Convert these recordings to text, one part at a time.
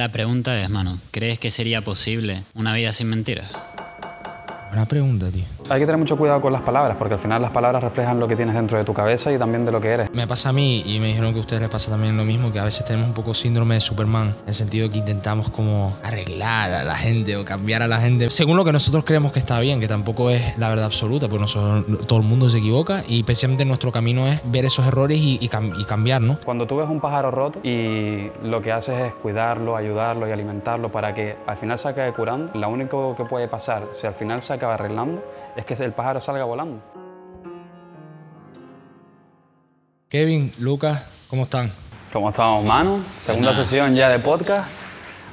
La pregunta es, mano, ¿crees que sería posible una vida sin mentiras? Buena pregunta, tío. Hay que tener mucho cuidado con las palabras, porque al final las palabras reflejan lo que tienes dentro de tu cabeza y también de lo que eres. Me pasa a mí y me dijeron que a ustedes les pasa también lo mismo, que a veces tenemos un poco síndrome de Superman, en el sentido de que intentamos como arreglar a la gente o cambiar a la gente según lo que nosotros creemos que está bien, que tampoco es la verdad absoluta, porque nosotros, todo el mundo se equivoca y precisamente nuestro camino es ver esos errores y, y, cam- y cambiar, ¿no? Cuando tú ves un pájaro roto y lo que haces es cuidarlo, ayudarlo y alimentarlo para que al final se acabe curando, lo único que puede pasar si al final se acaba arreglando es que el pájaro salga volando. Kevin, Lucas, ¿cómo están? ¿Cómo estamos, Manu? Segunda nada. sesión ya de podcast.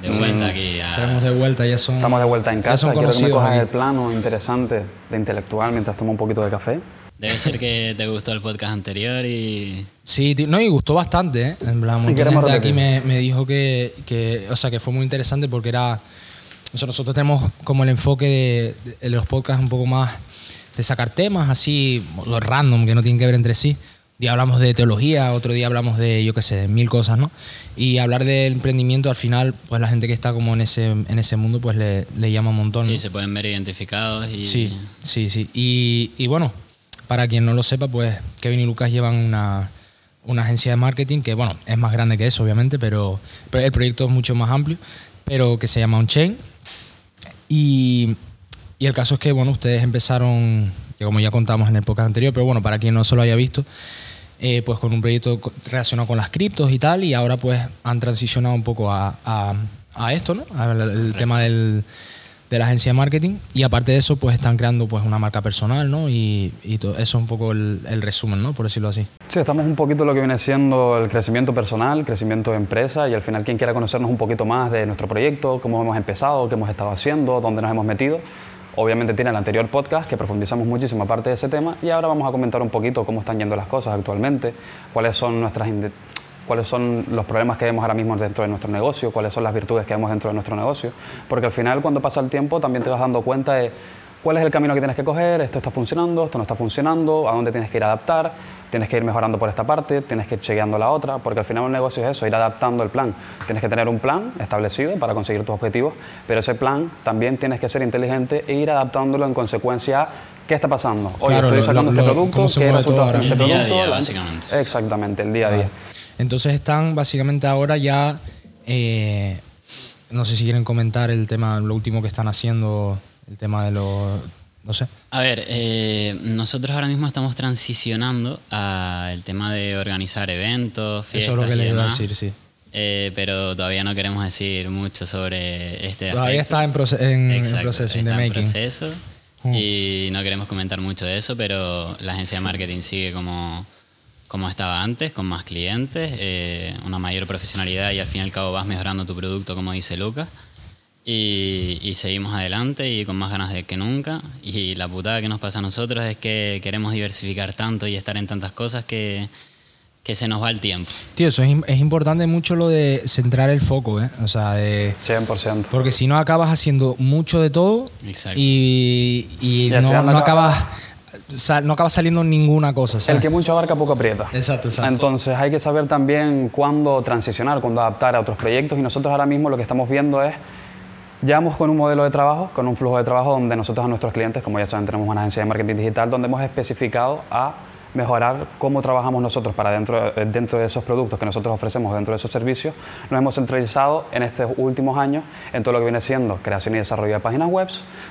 De vuelta aquí a... Tenemos de vuelta, ya son... Estamos de vuelta en ya casa. Quiero que me cojas aquí. el plano interesante de intelectual mientras tomo un poquito de café. Debe ser que te gustó el podcast anterior y... Sí, no, y gustó bastante, ¿eh? En plan, mucha gente aquí me, me dijo que, que, o sea, que fue muy interesante porque era, o sea, nosotros tenemos como el enfoque de, de los podcasts un poco más de sacar temas así, los random, que no tienen que ver entre sí. Un día hablamos de teología, otro día hablamos de, yo qué sé, de mil cosas, ¿no? Y hablar del emprendimiento, al final, pues la gente que está como en ese, en ese mundo, pues le, le llama un montón. ¿no? Sí, se pueden ver identificados y... Sí, sí, sí. Y, y bueno, para quien no lo sepa, pues Kevin y Lucas llevan una, una agencia de marketing que, bueno, es más grande que eso, obviamente, pero, pero el proyecto es mucho más amplio, pero que se llama OnChain. Y, el caso es que, bueno, ustedes empezaron, que como ya contamos en el podcast anterior, pero bueno, para quien no se lo haya visto, eh, pues con un proyecto relacionado con las criptos y tal, y ahora pues han transicionado un poco a, a- esto, ¿no? El tema del, de la agencia de marketing. Y aparte de eso, pues están creando pues una marca personal, ¿no? Y, y todo eso es un poco el, el resumen, ¿no? Por decirlo así. Sí, estamos un poquito lo que viene siendo el crecimiento personal, crecimiento de empresa y al final quien quiera conocernos un poquito más de nuestro proyecto, cómo hemos empezado, qué hemos estado haciendo, dónde nos hemos metido. Obviamente tiene el anterior podcast que profundizamos muchísimo aparte de ese tema y ahora vamos a comentar un poquito cómo están yendo las cosas actualmente, cuáles son nuestras cuáles son los problemas que vemos ahora mismo dentro de nuestro negocio, cuáles son las virtudes que vemos dentro de nuestro negocio, porque al final cuando pasa el tiempo también te vas dando cuenta de cuál es el camino que tienes que coger, esto está funcionando, esto no está funcionando, a dónde tienes que ir a adaptar, tienes que ir mejorando por esta parte, tienes que ir chequeando la otra, porque al final un negocio es eso, ir adaptando el plan. Tienes que tener un plan establecido para conseguir tus objetivos, pero ese plan también tienes que ser inteligente e ir adaptándolo en consecuencia a qué está pasando. Hoy Claro, estoy sacando lo- este lo- producto, cómo se ¿qué resultados tiene este El día a producto? día, básicamente. Exactamente, el día a día. Entonces están básicamente ahora ya. eh, no sé si quieren comentar el tema, lo último que están haciendo, el tema de los. No sé. A ver, eh, nosotros ahora mismo estamos transicionando al tema de organizar eventos, Eso fiestas es lo que y les iba a decir, sí. Eh, pero todavía no queremos decir mucho sobre este Todavía aspecto. está en, proce- en, en Exacto, proceso, in está the en making. proceso Mm. y no queremos comentar mucho de eso, pero la agencia de marketing sigue como, como estaba antes, con más clientes, eh, una mayor profesionalidad y al fin y al cabo vas mejorando tu producto, como dice Lucas. Y, y seguimos adelante y con más ganas de que nunca. Y la putada que nos pasa a nosotros es que queremos diversificar tanto y estar en tantas cosas que, que se nos va el tiempo. Tío, eso es, im- es importante mucho lo de centrar el foco, ¿eh? O sea, de. 100%. Porque si no acabas haciendo mucho de todo Exacto. y, y Y no, no no acaba- acabas sal- no acaba saliendo ninguna cosa, El que mucho abarca, poco aprieta. Exacto, exacto. Entonces hay que saber también cuándo transicionar, cuándo adaptar a otros proyectos y nosotros ahora mismo lo que estamos viendo es, llevamos con un modelo de trabajo, con un flujo de trabajo donde nosotros a nuestros clientes, como ya saben, tenemos una agencia de marketing digital donde hemos especificado a mejorar cómo trabajamos nosotros para dentro, eh, dentro de esos productos que nosotros ofrecemos, dentro de esos servicios, nos hemos centralizado en estos últimos años en todo lo que viene siendo creación y desarrollo de páginas web,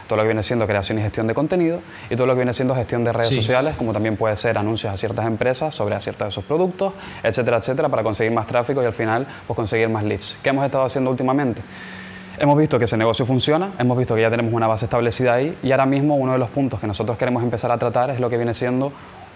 todo lo que viene siendo creación y gestión de contenido y todo lo que viene siendo gestión de redes Sí. sociales, como también puede ser anuncios a ciertas empresas sobre a ciertos de sus productos, etcétera, etcétera, para conseguir más tráfico y al final pues, conseguir más leads. ¿Qué hemos estado haciendo últimamente? Hemos visto que ese negocio funciona, hemos visto que ya tenemos una base establecida ahí y ahora mismo uno de los puntos que nosotros queremos empezar a tratar es lo que viene siendo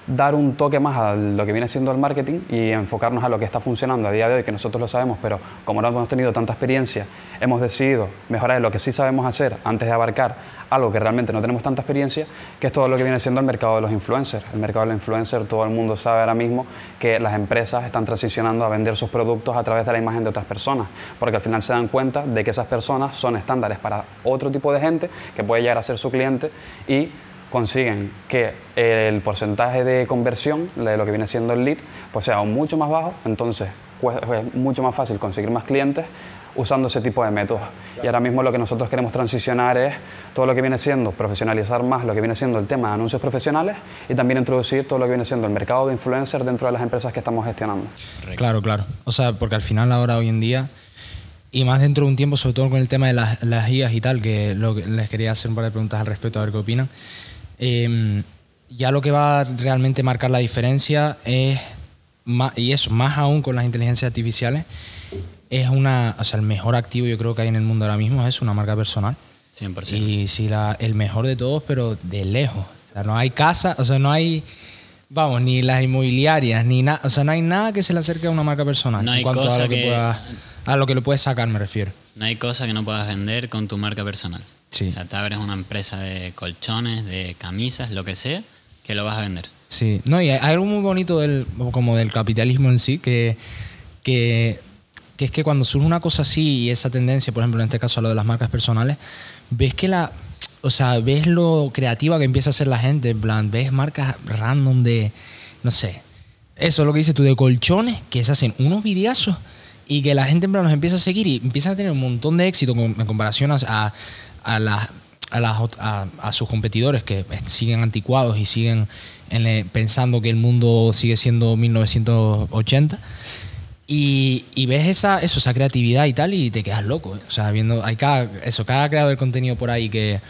dar un toque más a lo que viene siendo el marketing y enfocarnos a lo que está funcionando a día de hoy, que nosotros lo sabemos, pero como no hemos tenido tanta experiencia, hemos decidido mejorar en lo que sí sabemos hacer antes de abarcar algo que realmente no tenemos tanta experiencia, que es todo lo que viene siendo el mercado de los influencers. El mercado de los influencers, todo el mundo sabe ahora mismo que las empresas están transicionando a vender sus productos a través de la imagen de otras personas, porque al final se dan cuenta de que esas personas son estándares para otro tipo de gente que puede llegar a ser su cliente y consiguen que el porcentaje de conversión de lo que viene siendo el lead pues sea mucho más bajo, entonces pues, es mucho más fácil conseguir más clientes usando ese tipo de métodos. Y ahora mismo lo que nosotros queremos transicionar es todo lo que viene siendo profesionalizar más lo que viene siendo el tema de anuncios profesionales y también introducir todo lo que viene siendo el mercado de influencers dentro de las empresas que estamos gestionando. Claro, claro. O sea, porque al final ahora hoy en día y más dentro de un tiempo, sobre todo con el tema de las, las guías y tal, que, lo que les quería hacer un par de preguntas al respecto, a ver qué opinan. Em, ya lo que va a realmente marcar la diferencia es, y eso, más aún con las inteligencias artificiales, es una, o sea, el mejor activo yo creo que hay en el mundo ahora mismo es una marca personal. 100%. Y si la, el mejor de todos, pero de lejos. O sea, no hay casa, o sea, no hay, vamos, ni las inmobiliarias, ni nada, o sea, no hay nada que se le acerque a una marca personal. No hay en cuanto a cosa lo que, que- puedas- a lo que le puedes sacar, me refiero. No hay cosa que no puedas vender con tu marca personal. Sí. O sea, te abres una empresa de colchones, de camisas, lo que sea, que lo vas a vender. Sí, no, y hay algo muy bonito del, como del capitalismo en sí, que, que, que es que cuando surge una cosa así y esa tendencia, por ejemplo, en este caso a lo de las marcas personales, ves que la, o sea, ves lo creativa que empieza a ser la gente, en plan, ves marcas random de, no sé, eso es lo que dices tú, de colchones, que se hacen unos videazos y que la gente en plan los empieza a seguir y empiezan a tener un montón de éxito en comparación a, a, a las a, las a- sus competidores que siguen anticuados y siguen en, eh, pensando que el mundo sigue siendo 1980 y, ves esa, eso, esa creatividad y tal y te quedas loco. ¿eh? O sea, viendo, hay cada, eso, cada creador de contenido por ahí que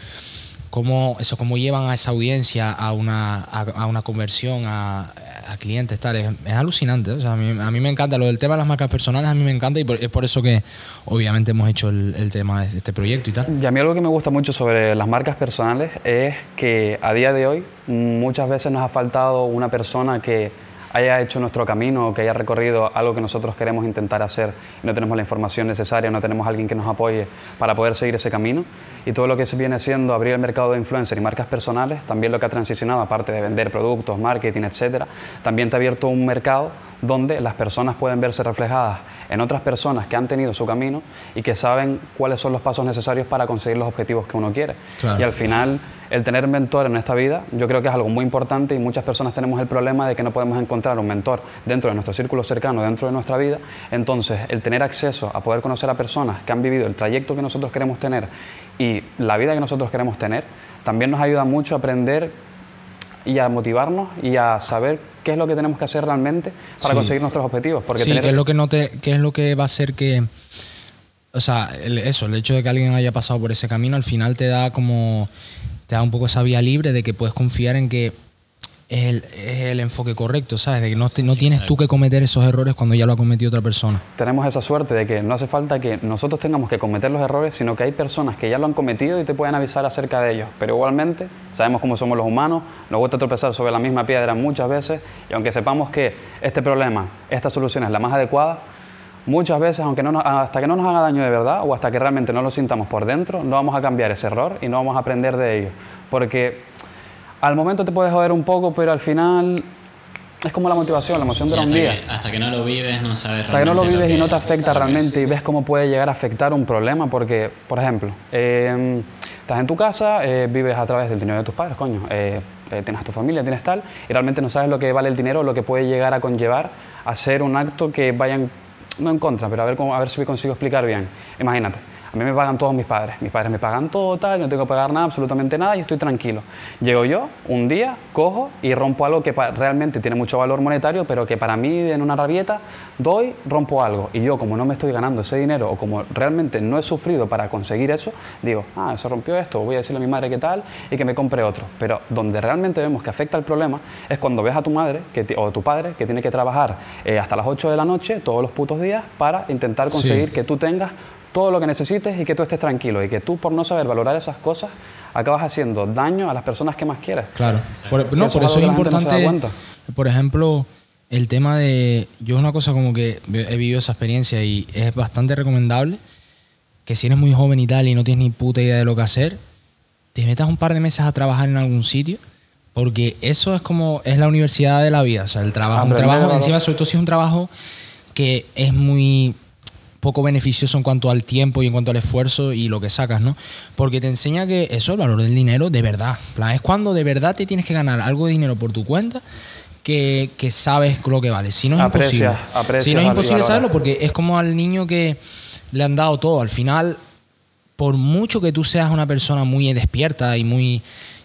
cómo, eso, cómo llevan a esa audiencia a una, a, a una conversión, a, a clientes, tal, es, es alucinante. O sea, a, mí, a mí me encanta. Lo del tema de las marcas personales a mí me encanta y por- es por eso que obviamente hemos hecho el, el tema de este proyecto y tal. Y a mí algo que me gusta mucho sobre las marcas personales es que a día de hoy muchas veces nos ha faltado una persona que haya hecho nuestro camino o que haya recorrido algo que nosotros queremos intentar hacer no tenemos la información necesaria, no tenemos alguien que nos apoye para poder seguir ese camino. Y todo lo que se viene siendo abrir el mercado de influencer y marcas personales, también lo que ha transicionado, aparte de vender productos, marketing, etcétera, también te ha abierto un mercado donde las personas pueden verse reflejadas en otras personas que han tenido su camino y que saben cuáles son los pasos necesarios para conseguir los objetivos que uno quiere. Claro. Y al final, el tener mentor en esta vida, yo creo que es algo muy importante y muchas personas tenemos el problema de que no podemos encontrar un mentor dentro de nuestro círculo cercano, dentro de nuestra vida. Entonces, el tener acceso a poder conocer a personas que han vivido el trayecto que nosotros queremos tener y la vida que nosotros queremos tener, también nos ayuda mucho a aprender y a motivarnos y a saber qué es lo que tenemos que hacer realmente para Sí. conseguir nuestros objetivos. Porque sí, tener que es lo que no te, que es lo que va a hacer que o sea, el- eso, el hecho de que alguien haya pasado por ese camino al final te da como te da un poco esa vía libre de que puedes confiar en que es el, es el enfoque correcto, ¿sabes? De que no, te- no tienes tú que cometer esos errores cuando ya lo ha cometido otra persona. tenemos esa suerte de que no hace falta que nosotros tengamos que cometer los errores, sino que hay personas que ya lo han cometido y te pueden avisar acerca de ellos. Pero igualmente, sabemos cómo somos los humanos, nos gusta tropezar sobre la misma piedra muchas veces, y aunque sepamos que este problema, esta solución es la más adecuada, muchas veces, aunque no nos- hasta que no nos haga daño de verdad o hasta que realmente no lo sintamos por dentro, no vamos a cambiar ese error y no vamos a aprender de ello. Porque al momento te puedes joder un poco, pero al final es como la motivación, la emoción dura un día. que, hasta que no lo vives, no sabes Hasta que no lo realmente vives y no te afecta realmente y ves cómo puede llegar a afectar un problema, porque, por ejemplo, eh, estás en tu casa, eh, vives a través del dinero de tus padres, coño, eh, eh, tienes tu familia, tienes tal, y realmente no sabes lo que vale el dinero, lo que puede llegar a conllevar a hacer un acto que vayan, no en contra, pero a ver, cómo, a ver si me consigo explicar bien. Imagínate. A mí me pagan todos mis padres. Mis padres me pagan todo, tal, no tengo que pagar nada, absolutamente nada, y estoy tranquilo. Llego yo, un día, cojo y rompo algo que realmente tiene mucho valor monetario, pero que para mí, en una rabieta, doy, rompo algo. Y yo, como no me estoy ganando ese dinero, o como realmente no he sufrido para conseguir eso, digo, ah, se rompió esto, voy a decirle a mi madre qué tal, y que me compre otro. Pero donde realmente vemos que afecta el problema es cuando ves a tu madre que o tu padre que tiene que trabajar eh, hasta las 8 de la noche, todos los putos días, para intentar Sí. conseguir que tú tengas todo lo que necesites y que tú estés tranquilo y que tú por no saber valorar esas cosas acabas haciendo daño a las personas que más quieres. Claro. Por, no, Eso por es eso es no importante, por ejemplo, el tema de... Yo es una cosa como que he vivido esa experiencia y es bastante recomendable que si eres muy joven y tal y no tienes ni puta idea de lo que hacer, te metas un par de meses a trabajar en algún sitio, porque eso es como, es la universidad de la vida, o sea, el trabajo, un trabajo, encima sobre todo si es un trabajo que es muy poco beneficioso en cuanto al tiempo y en cuanto al esfuerzo y lo que sacas, ¿no? Porque te enseña que eso, el valor del dinero, de verdad. Plan, es cuando de verdad te tienes que ganar algo de dinero por tu cuenta que, que sabes lo que vale. Si no es Aprecias- imposible. aprecias si no es imposible saberlo, porque es como al niño que le han dado todo. Al final, por mucho que tú seas una persona muy despierta y muy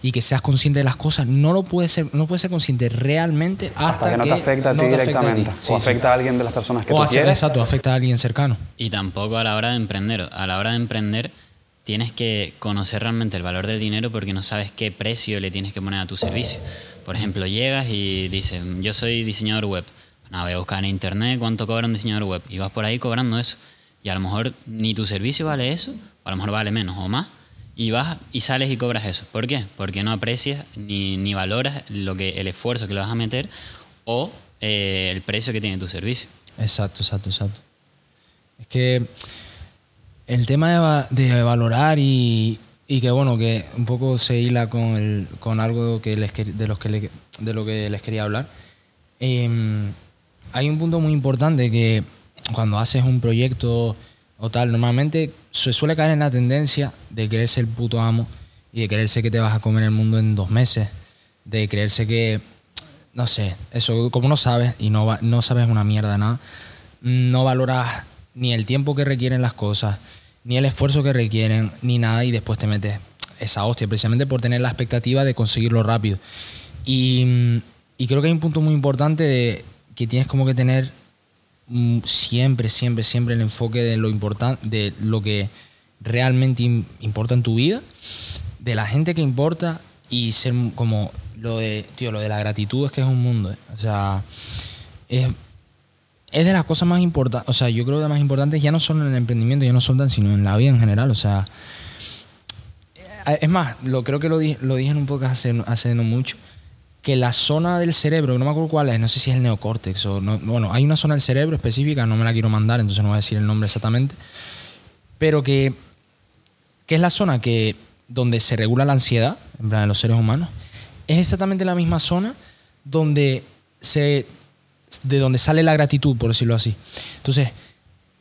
y que seas consciente de las cosas, no lo puedes ser, no puedes ser consciente realmente hasta, Hasta que no te afecta a ti no te afecta a ti. directamente. Sí, o sí. afecta a alguien de las personas que O tú hace- quieres. exacto, afecta a alguien cercano. Y tampoco a la hora de emprender. A la hora de emprender tienes que conocer realmente el valor del dinero porque no sabes qué precio le tienes que poner a tu servicio. Por ejemplo, llegas y dices, yo soy diseñador web. Nada, voy a buscar en internet cuánto cobra un diseñador web. Y vas por ahí cobrando eso. Y a lo mejor ni tu servicio vale eso, o a lo mejor vale menos o más. Y vas y sales y cobras eso. ¿Por qué? Porque no aprecias ni, ni valoras lo que, el esfuerzo que le vas a meter o eh, el precio que tiene tu servicio. Exacto, exacto, exacto. Es que el tema de, de valorar y, y que bueno, que un poco se hila con, el, con algo que les, de, los que de lo que les quería hablar. Em, hay un punto muy importante que cuando haces un proyecto o tal, normalmente se suele caer en la tendencia de creerse el puto amo y de creerse que te vas a comer el mundo en dos meses, de creerse que, no sé, eso como no sabes y no, no sabes una mierda nada, no valoras ni el tiempo que requieren las cosas, ni el esfuerzo que requieren, ni nada y después te metes esa hostia, precisamente por tener la expectativa de conseguirlo rápido. Y, y creo que hay un punto muy importante de que tienes como que tener siempre, siempre, siempre el enfoque de lo importante, de lo que realmente im- importa en tu vida, de la gente que importa y ser como lo de, tío, lo de la gratitud es que es un mundo. ¿eh? O sea, es, es de las cosas más importantes, o sea, yo creo que las más importantes ya no solo en el emprendimiento, ya no solo tan, sino en la vida en general, o sea, eh, es más, lo, creo que lo, di- lo dije en un podcast hace, hace no mucho, que la zona del cerebro, no me acuerdo cuál es, no sé si es el neocórtex o no, bueno, hay una zona del cerebro específica, no me la quiero mandar, entonces no voy a decir el nombre exactamente, pero que, que es la zona que donde se regula la ansiedad, en plan de los seres humanos, es exactamente la misma zona donde se de donde sale la gratitud, por decirlo así. Entonces,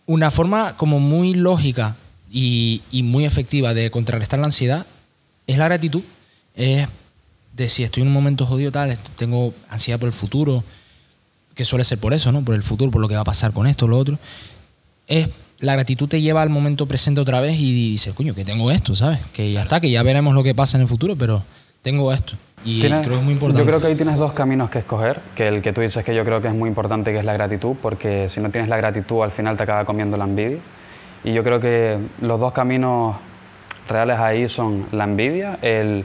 una forma como muy lógica y, y muy efectiva de contrarrestar la ansiedad es la gratitud. Es de si estoy en un momento jodido tal, tengo ansiedad por el futuro, que suele ser por eso, ¿no? Por el futuro, por lo que va a pasar con esto, lo otro. Es la gratitud te lleva al momento presente otra vez y dices, coño, que tengo esto, ¿sabes? Que ya está, que ya veremos lo que pasa en el futuro, pero tengo esto. Y Tienes- creo que es muy importante. Yo creo que ahí tienes dos caminos que escoger, que el que tú dices que yo creo que es muy importante, que es la gratitud, porque si no tienes la gratitud al final te acaba comiendo la envidia. Y yo creo que los dos caminos reales ahí son la envidia, el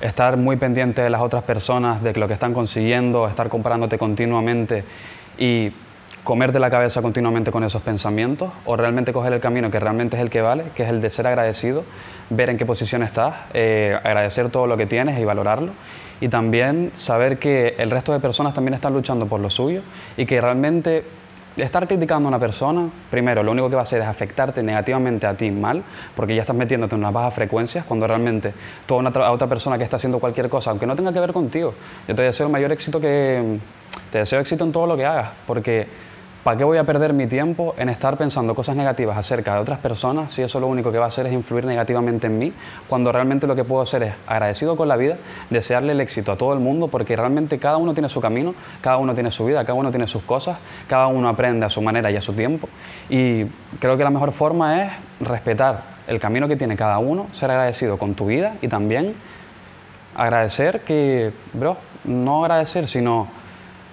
estar muy pendiente de las otras personas, de lo que están consiguiendo, estar comparándote continuamente y comerte la cabeza continuamente con esos pensamientos, o realmente coger el camino que realmente es el que vale, que es el de ser agradecido, ver en qué posición estás, eh, agradecer todo lo que tienes y valorarlo, y también saber que el resto de personas también están luchando por lo suyo y que realmente estar criticando a una persona, primero, lo único que va a hacer es afectarte negativamente a ti mal, porque ya estás metiéndote en unas bajas frecuencias, cuando realmente tú a, una tra- a otra persona que está haciendo cualquier cosa, aunque no tenga que ver contigo, yo te deseo el mayor éxito que... Te deseo éxito en todo lo que hagas, porque ¿para qué voy a perder mi tiempo en estar pensando cosas negativas acerca de otras personas si eso lo único que va a hacer es influir negativamente en mí, cuando realmente lo que puedo hacer es agradecido con la vida, desearle el éxito a todo el mundo, porque realmente cada uno tiene su camino, cada uno tiene su vida, cada uno tiene sus cosas, cada uno aprende a su manera y a su tiempo. Y creo que la mejor forma es respetar el camino que tiene cada uno, ser agradecido con tu vida y también agradecer que, bro, no agradecer, sino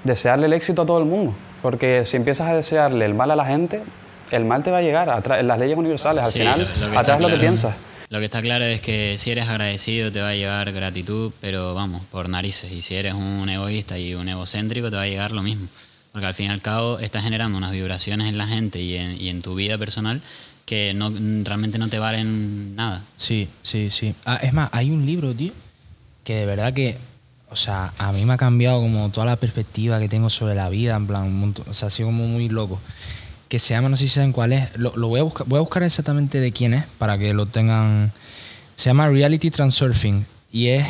desearle el éxito a todo el mundo. Porque si empiezas a desearle el mal a la gente, el mal te va a llegar. Atra- las leyes universales, al Sí, final, lo- lo que atrás es lo que claro- piensas. Lo que está claro es que si eres agradecido te va a llegar gratitud, pero vamos, por narices. Y si eres un egoísta y un egocéntrico te va a llegar lo mismo. Porque al fin y al cabo estás generando unas vibraciones en la gente y en, y en tu vida personal que no, realmente no te valen nada. Sí, sí, sí. Ah, es más, hay un libro, tío, que de verdad que, o sea, a mí me ha cambiado como toda la perspectiva que tengo sobre la vida, en plan, un montón- o sea, ha sido como muy loco. Que se llama, no sé si saben cuál es, lo, lo voy, a buscar, voy a buscar exactamente de quién es para que lo tengan. Se llama Reality Transurfing y es,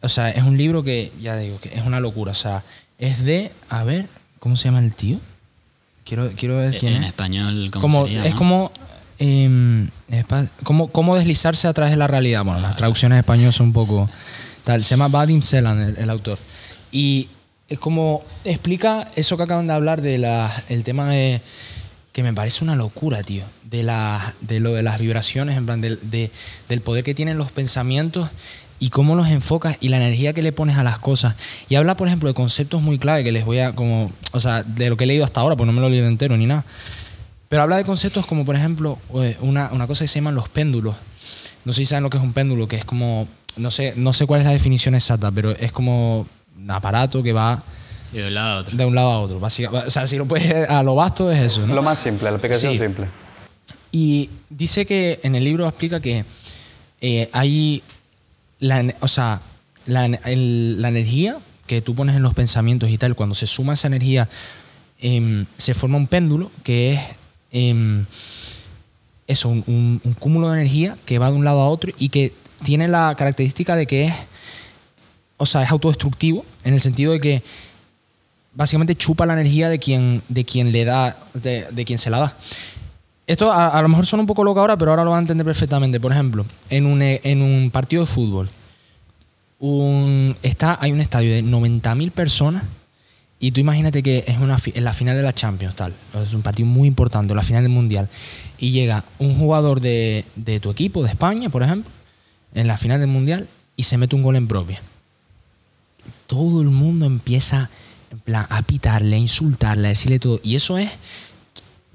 o sea, es un libro que, ya digo, que es una locura, o sea, es de, a ver, ¿cómo se llama el tío? Quiero, quiero ver quién en es español, ¿cómo como, sería, es no? como em, espa- cómo, cómo deslizarse a través de la realidad. Bueno, las traducciones en español son un poco tal. Se llama Vadim Selan, el, autor. Y es como explica eso que acaban de hablar de la, el tema de que me parece una locura, tío, de, la, de lo de las vibraciones, en plan, del- de- del poder que tienen los pensamientos y cómo los enfocas y la energía que le pones a las cosas. Y habla, por ejemplo, de conceptos muy clave que les voy a, como, o sea, de lo que he leído hasta ahora, pues no me lo he leído entero ni nada. Pero habla de conceptos como, por ejemplo, eh, una, una cosa que se llaman los péndulos. No sé si saben lo que es un péndulo, que es como, no sé, no sé cuál es la definición exacta, pero es como un aparato que va Sí, de un lado a otro. de un lado a otro. básicamente. O sea, si lo puedes a lo vasto es eso, ¿no? Lo más simple, la aplicación Sí. simple. Y dice que en el libro explica que eh, hay, la, en- o sea, la, en- el- la energía que tú pones en los pensamientos y tal, cuando se suma esa energía, em, se forma un péndulo que es em, eso, un, un- cúmulo de energía que va de un lado a otro y que tiene la característica de que es, o sea, es autodestructivo en el sentido de que básicamente chupa la energía de quien, de quien le da, de, de quien se la da. Esto a, lo mejor suena un poco loco ahora, pero ahora lo van a entender perfectamente. Por ejemplo, en un, en un partido de fútbol, un, está, hay un estadio de 90.000 personas y tú imagínate que es una en la final de la Champions, tal. Es un partido muy importante, la final del Mundial. Y llega un jugador de, de tu equipo, de España, por ejemplo, en la final del Mundial y se mete un gol en propia. Todo el mundo empieza en plan, a pitarle, a insultarle, a decirle todo. Y eso es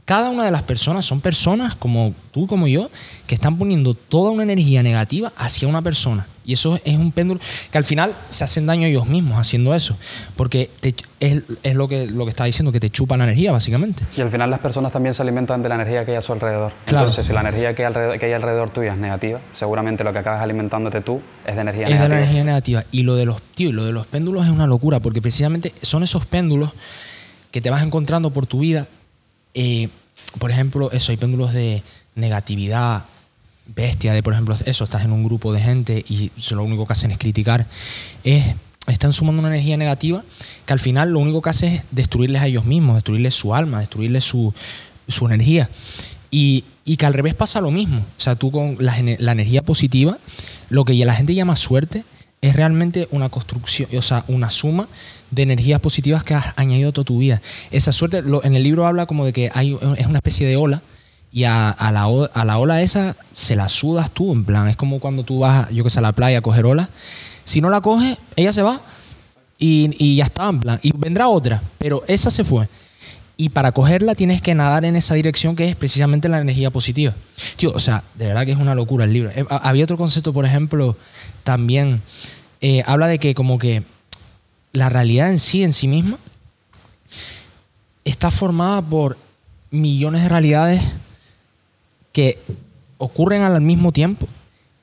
cada una de las personas son personas como tú, como yo, que están poniendo toda una energía negativa hacia una persona. Y eso es un péndulo que al final se hacen daño ellos mismos haciendo eso. Porque te- es, es lo, que, lo que está diciendo, que te chupa la energía, básicamente. Y al final las personas también se alimentan de la energía que hay a su alrededor. Claro. Entonces, si la energía que hay, alrededor, que hay alrededor tuya es negativa, seguramente lo que acabas alimentándote tú es de energía Es de negativa. la energía negativa. Y lo de los tío, y lo de los péndulos es una locura, porque precisamente son esos péndulos que te vas encontrando por tu vida. Eh, por ejemplo, eso, hay péndulos de negatividad, bestia, de por ejemplo, eso, estás en un grupo de gente y lo único que hacen es criticar. Es, están sumando una energía negativa que al final lo único que hace es destruirles a ellos mismos, destruirles su alma, destruirles su, su energía. Y, y que al revés pasa lo mismo. O sea, tú con la, la energía positiva, lo que la gente llama suerte, es realmente una construcción, o sea, una suma de energías positivas que has añadido toda tu vida. Esa suerte, lo- en el libro habla como de que hay, es una especie de ola y a, a la, a la ola esa se la sudas tú, en plan, es como cuando tú vas, yo que sé, a la playa a coger ola. Si no la coges, ella se va y, y ya está, en plan, y vendrá otra, pero esa se fue. Y para cogerla tienes que nadar en esa dirección que es precisamente la energía positiva. Tío, o sea, de verdad que es una locura el libro. Eh, ha- Había otro concepto, por ejemplo, también eh, habla de que como que la realidad en sí, en sí misma, está formada por millones de realidades que ocurren al mismo tiempo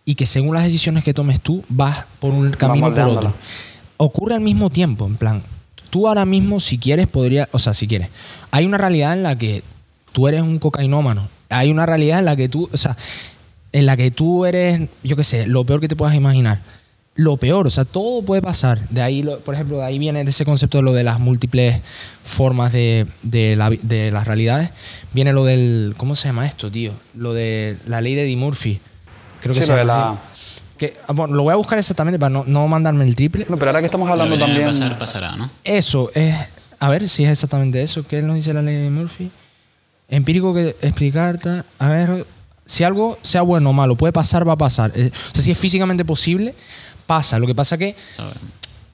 y que según las decisiones que tomes tú vas por un camino o por otro. Ocurre al mismo tiempo, en plan, tú ahora mismo si quieres podría, o sea, si quieres, hay una realidad en la que tú eres un cocainómano, hay una realidad en la que tú, o sea, en la que tú eres, yo qué sé, lo peor que te puedas imaginar. Lo peor, o sea, todo puede pasar. De ahí, lo- por ejemplo, de ahí viene de ese concepto de lo de las múltiples formas de, de, la vi- de las realidades. Viene lo del, ¿cómo se llama esto, tío? Lo de la ley de Eddie Murphy. Creo que Sí, se lo llama la-. Que, ah, bueno, lo voy a buscar exactamente para no, no mandarme el triple. No, pero ahora que estamos Lo hablando que también... pasar, pasará, ¿no? Eso es. A ver si es exactamente eso. ¿Qué nos dice la ley de Murphy? Empírico que explicar. tal. A ver, si algo sea bueno o malo, puede pasar, va a pasar. Eh, O sea, si es físicamente posible, pasa. Lo que pasa que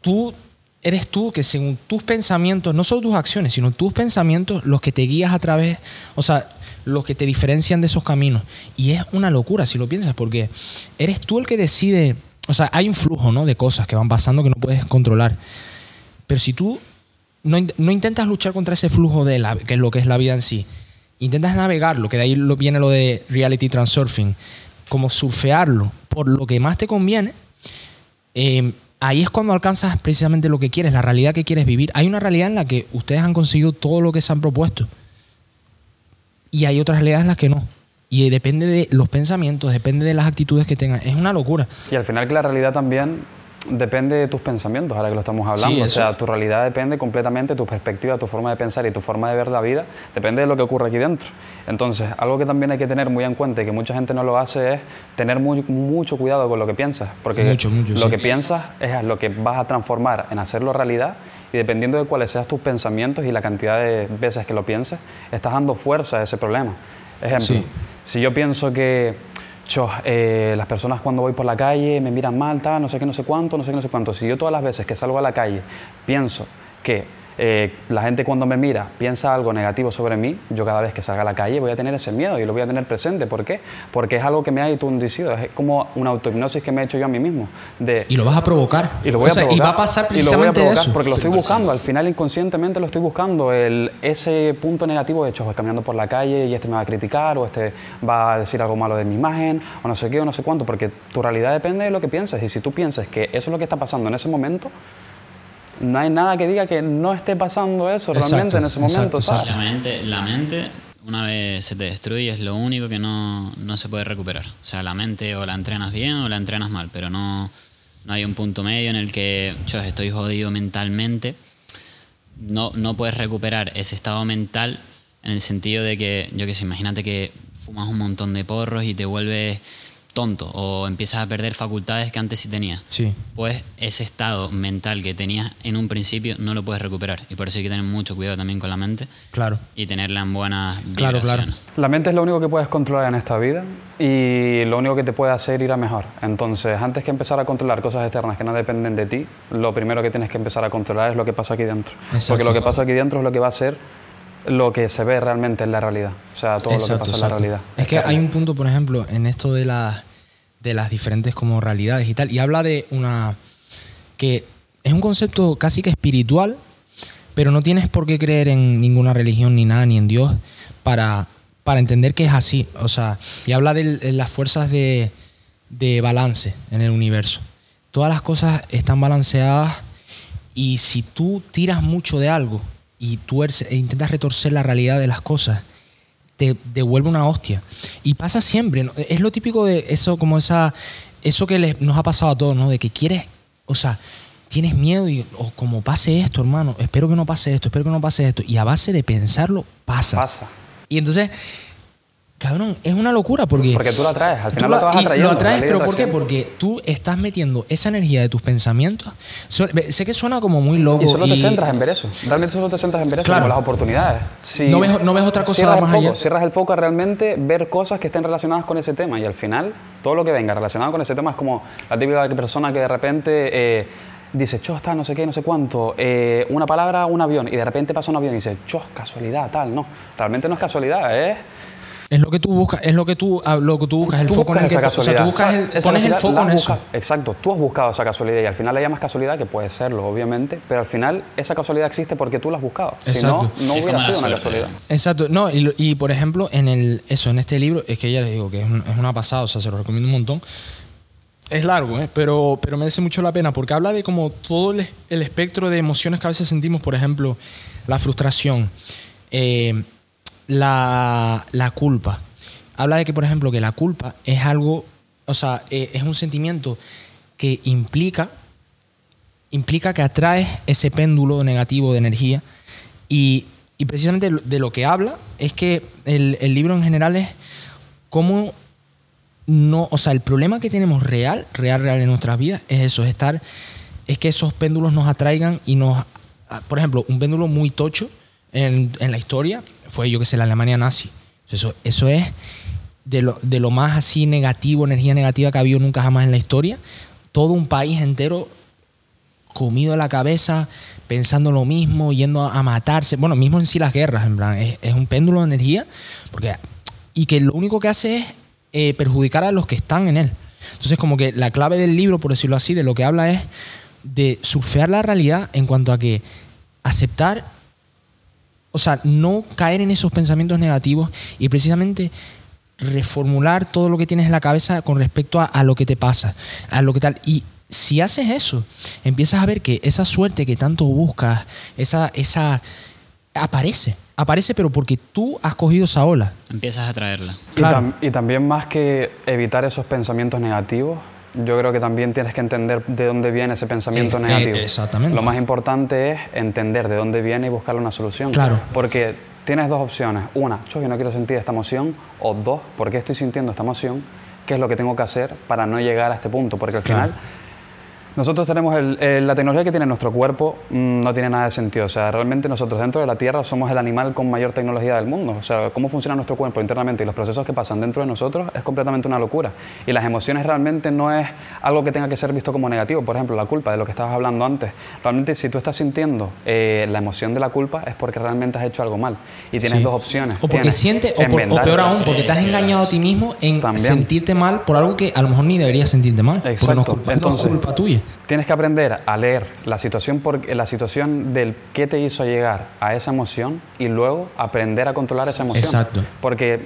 tú eres tú que según tus pensamientos, no solo tus acciones, sino tus pensamientos, los que te guías a través, o sea, los que te diferencian de esos caminos. Y es una locura si lo piensas, porque eres tú el que decide, o sea, hay un flujo, ¿no? De cosas que van pasando que no puedes controlar. Pero si tú no, no intentas luchar contra ese flujo de la, que es lo que es la vida en sí, intentas navegarlo, que de ahí viene lo de reality transurfing, como surfearlo por lo que más te conviene, eh, ahí es cuando alcanzas precisamente lo que quieres, la realidad que quieres vivir. Hay una realidad en la que ustedes han conseguido todo lo que se han propuesto. Y hay otras realidades en las que no. Y depende de los pensamientos, depende de las actitudes que tengan. Es una locura. Y al final que la realidad también depende de tus pensamientos, ahora que lo estamos hablando. Sí, o sea, tu realidad depende completamente, tu perspectiva, tu forma de pensar y tu forma de ver la vida, depende de lo que ocurre aquí dentro. Entonces, algo que también hay que tener muy en cuenta y que mucha gente no lo hace es tener muy- mucho cuidado con lo que piensas. Porque Mucho, mucho, lo sí. que piensas es lo que vas a transformar en hacerlo realidad y dependiendo de cuáles sean tus pensamientos y la cantidad de veces que lo pienses, estás dando fuerza a ese problema. Ejemplo, Sí. si yo pienso que eh, las personas cuando voy por la calle me miran mal, tal, no sé qué, no sé cuánto, no sé qué, no sé cuánto. Si yo todas las veces que salgo a la calle pienso que eh, la gente cuando me mira piensa algo negativo sobre mí, yo cada vez que salga a la calle voy a tener ese miedo y lo voy a tener presente. ¿Por qué? Porque es algo que me ha inducido, es como una autohipnosis que me he hecho yo a mí mismo. De, Y lo vas a provocar. y lo voy O sea, a provocar. y va a pasar y lo voy a precisamente provocar eso. Porque lo estoy buscando, al final inconscientemente lo estoy buscando. El, ese punto negativo de hecho, voy caminando por la calle y este me va a criticar o este va a decir algo malo de mi imagen o no sé qué o no sé cuánto, porque tu realidad depende de lo que pienses. Y si tú piensas que eso es lo que está pasando en ese momento, no hay nada que diga que no esté pasando eso realmente Exacto, en ese momento, exacto, ¿sabes? La mente, la mente, una vez se te destruye, es lo único que no, no se puede recuperar. O sea, la mente o la entrenas bien o la entrenas mal, pero no, no hay un punto medio en el que yo estoy jodido mentalmente. No, no puedes recuperar ese estado mental en el sentido de que, yo qué sé, imagínate que fumas un montón de porros y te vuelves tonto o empiezas a perder facultades que antes sí tenías Sí. pues ese estado mental que tenías en un principio no lo puedes recuperar. Y por eso hay que tener mucho cuidado también con la mente Claro. y tenerla en buenas Claro, claro. La mente es lo único que puedes controlar en esta vida y lo único que te puede hacer ir a mejor. Entonces, antes que empezar a controlar cosas externas que no dependen de ti, lo primero que tienes que empezar a controlar es lo que pasa aquí dentro. Exacto. Porque lo que pasa aquí dentro es lo que va a ser lo que se ve realmente en la realidad. O sea, todo lo que Exacto, pasa en la realidad. Es que hay un punto, por ejemplo, en esto de, la- de las diferentes como realidades y tal, y habla de una que es un concepto casi que espiritual, pero no tienes por qué creer en ninguna religión ni nada, ni en Dios, para, para entender que es así. O sea, y habla de, las fuerzas de, de balance en el universo. Todas las cosas están balanceadas y si tú tiras mucho de algo y tú e intentas retorcer la realidad de las cosas, te devuelve una hostia. Y pasa siempre. Es lo típico de eso, como esa. Eso que les- nos ha pasado a todos, ¿no? De que quieres. O sea, tienes miedo y. O como pase esto, hermano. Espero que no pase esto, espero que no pase esto. Y a base de pensarlo, pasa. Pasa. Y entonces. Cabrón, es una locura porque. Porque tú lo atraes, al final lo. Lo atraes, ley de pero ¿por qué? Porque tú estás metiendo esa energía de tus pensamientos. Su- sé que suena como muy loco. Y solo te y- centras en ver eso. Realmente solo te centras en ver eso, Claro. como las oportunidades. Si No ves- no ves otra cosa más foco, allá. Cierras el foco a realmente ver cosas que estén relacionadas con ese tema. Y al final, todo lo que venga relacionado con ese tema es como la típica persona que de repente eh, dice, cho, está, no sé qué, no sé cuánto. eh, una palabra, un avión. Y de repente pasa un avión y dice, cho, casualidad, tal. No, realmente no es casualidad, es. Es lo que tú buscas, es lo que tú, ah, lo que tú buscas, el tú foco en el que esa o sea, tú casualidad. buscas el, pones el casualidad foco en has eso. Exacto, tú has buscado esa casualidad y al final la llamas casualidad, que puede serlo, obviamente, pero al final esa casualidad existe porque tú la has buscado. Exacto. Si no, no hubiera sido una casualidad. Exacto, no, y, por ejemplo, en el eso, en este libro, es que ya les digo que es, un- es una pasada, o sea, se lo recomiendo un montón. Es largo, ¿eh? pero, pero merece mucho la pena porque habla de como todo el, el espectro de emociones que a veces sentimos, por ejemplo, la frustración, eh, la, la culpa. Habla de que, por ejemplo, que la culpa es algo, o sea, eh, es un sentimiento que implica implica que atraes ese péndulo negativo de energía y, y precisamente de lo que habla es que el, el libro en general es cómo no, o sea, el problema que tenemos real, real, real en nuestras vidas es eso, es estar, es que esos péndulos nos atraigan y nos, por ejemplo, un péndulo muy tocho en, en la historia fue, yo que sé, la Alemania nazi. Eso, eso es de lo, de lo más así negativo, energía negativa que ha habido nunca jamás en la historia. Todo un país entero comido en la cabeza, pensando lo mismo, yendo a, a matarse. Bueno, mismo en sí las guerras, en plan, es, es un péndulo de energía, porque, y que lo único que hace es eh, perjudicar a los que están en él. Entonces, como que la clave del libro, por decirlo así, de lo que habla es de surfear la realidad en cuanto a que aceptar, o sea, no caer en esos pensamientos negativos y precisamente reformular todo lo que tienes en la cabeza con respecto a, a lo que te pasa, a lo que tal. Y si haces eso, empiezas a ver que esa suerte que tanto buscas, esa, esa aparece, aparece, pero porque tú has cogido esa ola. Empiezas a traerla. Y Claro. tam- Y, también más que evitar esos pensamientos negativos, yo creo que también tienes que entender de dónde viene ese pensamiento Eh, eh, negativo. exactamente. Lo más importante es entender de dónde viene y buscarle una solución. Claro. Porque tienes dos opciones. Una, yo no quiero sentir esta emoción. O dos, ¿por qué estoy sintiendo esta emoción? ¿Qué es lo que tengo que hacer para no llegar a este punto? Porque al Claro. final nosotros tenemos el- el- la tecnología que tiene nuestro cuerpo, mm, no tiene nada de sentido. O sea, realmente nosotros dentro de la Tierra somos el animal con mayor tecnología del mundo. O sea, cómo funciona nuestro cuerpo internamente y los procesos que pasan dentro de nosotros es completamente una locura. Y las emociones realmente no es algo que tenga que ser visto como negativo. Por ejemplo, la culpa, de lo que estabas hablando antes. Realmente, si tú estás sintiendo eh, la emoción de la culpa, es porque realmente has hecho algo mal. Y tienes Sí. dos opciones. O porque sientes, o, por- o peor aún, porque te has engañado a ti mismo en También. sentirte mal por algo que a lo mejor ni deberías sentirte mal. Porque no es Exacto. culpa, no es Entonces, culpa tuya. Tienes que aprender a leer la situación, por, la situación del qué te hizo llegar a esa emoción y luego aprender a controlar esa emoción. Exacto. Porque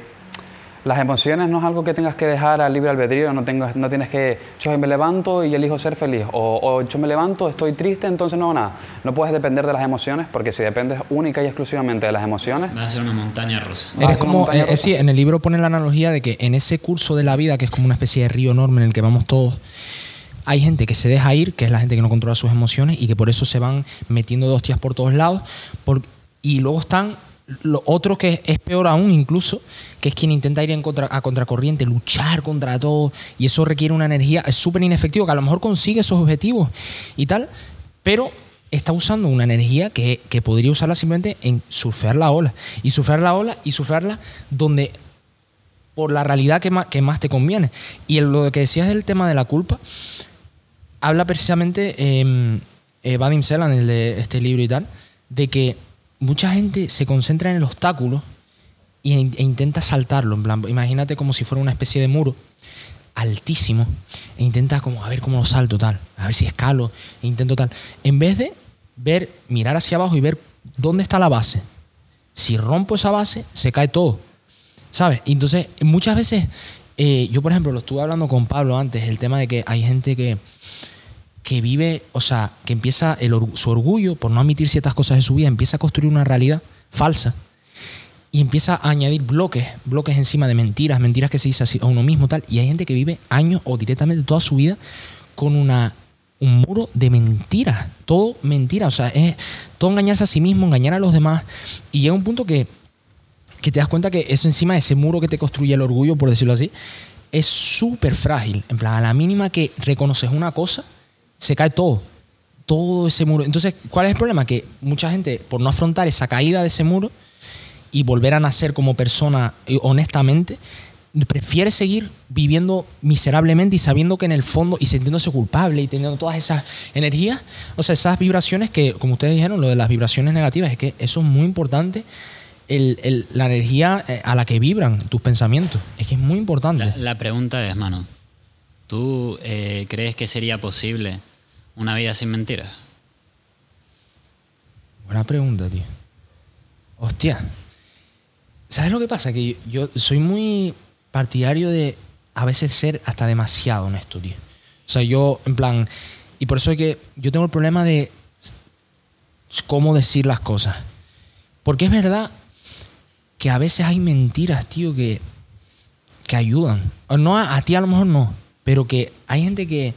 las emociones no es algo que tengas que dejar al libre albedrío, no, tengas, no tienes que, yo me levanto y elijo ser feliz, o, o yo me levanto, estoy triste, entonces no hago nada. No puedes depender de las emociones, porque si dependes única y exclusivamente de las emociones, Va a ser una montaña rusa. Eres como, montaña eh, eh, sí, en el libro pone la analogía de que en ese curso de la vida, que es como una especie de río enorme en el que vamos todos, hay gente que se deja ir, que es la gente que no controla sus emociones y que por eso se van metiendo de hostias por todos lados. y luego están lo otro que es peor aún incluso, que es quien intenta ir en contra, a contracorriente, luchar contra todo, y eso requiere una energía, es súper inefectivo, que a lo mejor consigue esos objetivos y tal, pero está usando una energía que, que podría usarla simplemente en surfear la ola, y surfear la ola y surfearla donde por la realidad que más, que más te conviene. Y lo que decías del tema de la culpa, habla precisamente eh, eh, Vadim Selan, el de este libro y tal, de que mucha gente se concentra en el obstáculo e, intenta saltarlo. En plan, imagínate como si fuera una especie de muro altísimo e intenta como a ver cómo lo salto tal, a ver si escalo, e intento tal. En vez de ver, mirar hacia abajo y ver dónde está la base. Si rompo esa base, se cae todo. ¿Sabes? Entonces, muchas veces, eh, yo por ejemplo, lo estuve hablando con Pablo antes, el tema de que hay gente que, que vive, o sea, que empieza el su orgullo por no admitir ciertas cosas de su vida, empieza a construir una realidad falsa y empieza a añadir bloques, bloques encima de mentiras, mentiras que se dice a uno mismo tal. Y hay gente que vive años o directamente toda su vida con una un muro de mentiras, todo mentira, o sea, es todo engañarse a sí mismo, engañar a los demás y llega un punto que que te das cuenta que eso encima de ese muro que te construye el orgullo, por decirlo así, es súper frágil. En plan, a la mínima que reconoces una cosa, se cae todo. Todo ese muro. Entonces, ¿cuál es el problema? Que mucha gente, por no afrontar esa caída de ese muro y volver a nacer como persona eh, honestamente, prefiere seguir viviendo miserablemente y sabiendo que en el fondo, y sintiéndose culpable y teniendo todas esas energías, o sea, esas vibraciones que, como ustedes dijeron, lo de las vibraciones negativas, es que eso es muy importante el- el- la energía eh, a la que vibran tus pensamientos. Es que es muy importante. La, la pregunta es, mano, ¿tú eh, crees que sería posible una vida sin mentiras? Buena pregunta, tío. Hostia. ¿Sabes lo que pasa? Que yo, yo soy muy partidario de a veces ser hasta demasiado honesto, tío. O sea, yo, en plan. Y por eso es que yo tengo el problema de cómo decir las cosas. Porque es verdad que a veces hay mentiras, tío, que, que ayudan. O no a, a ti a lo mejor no, pero que hay gente que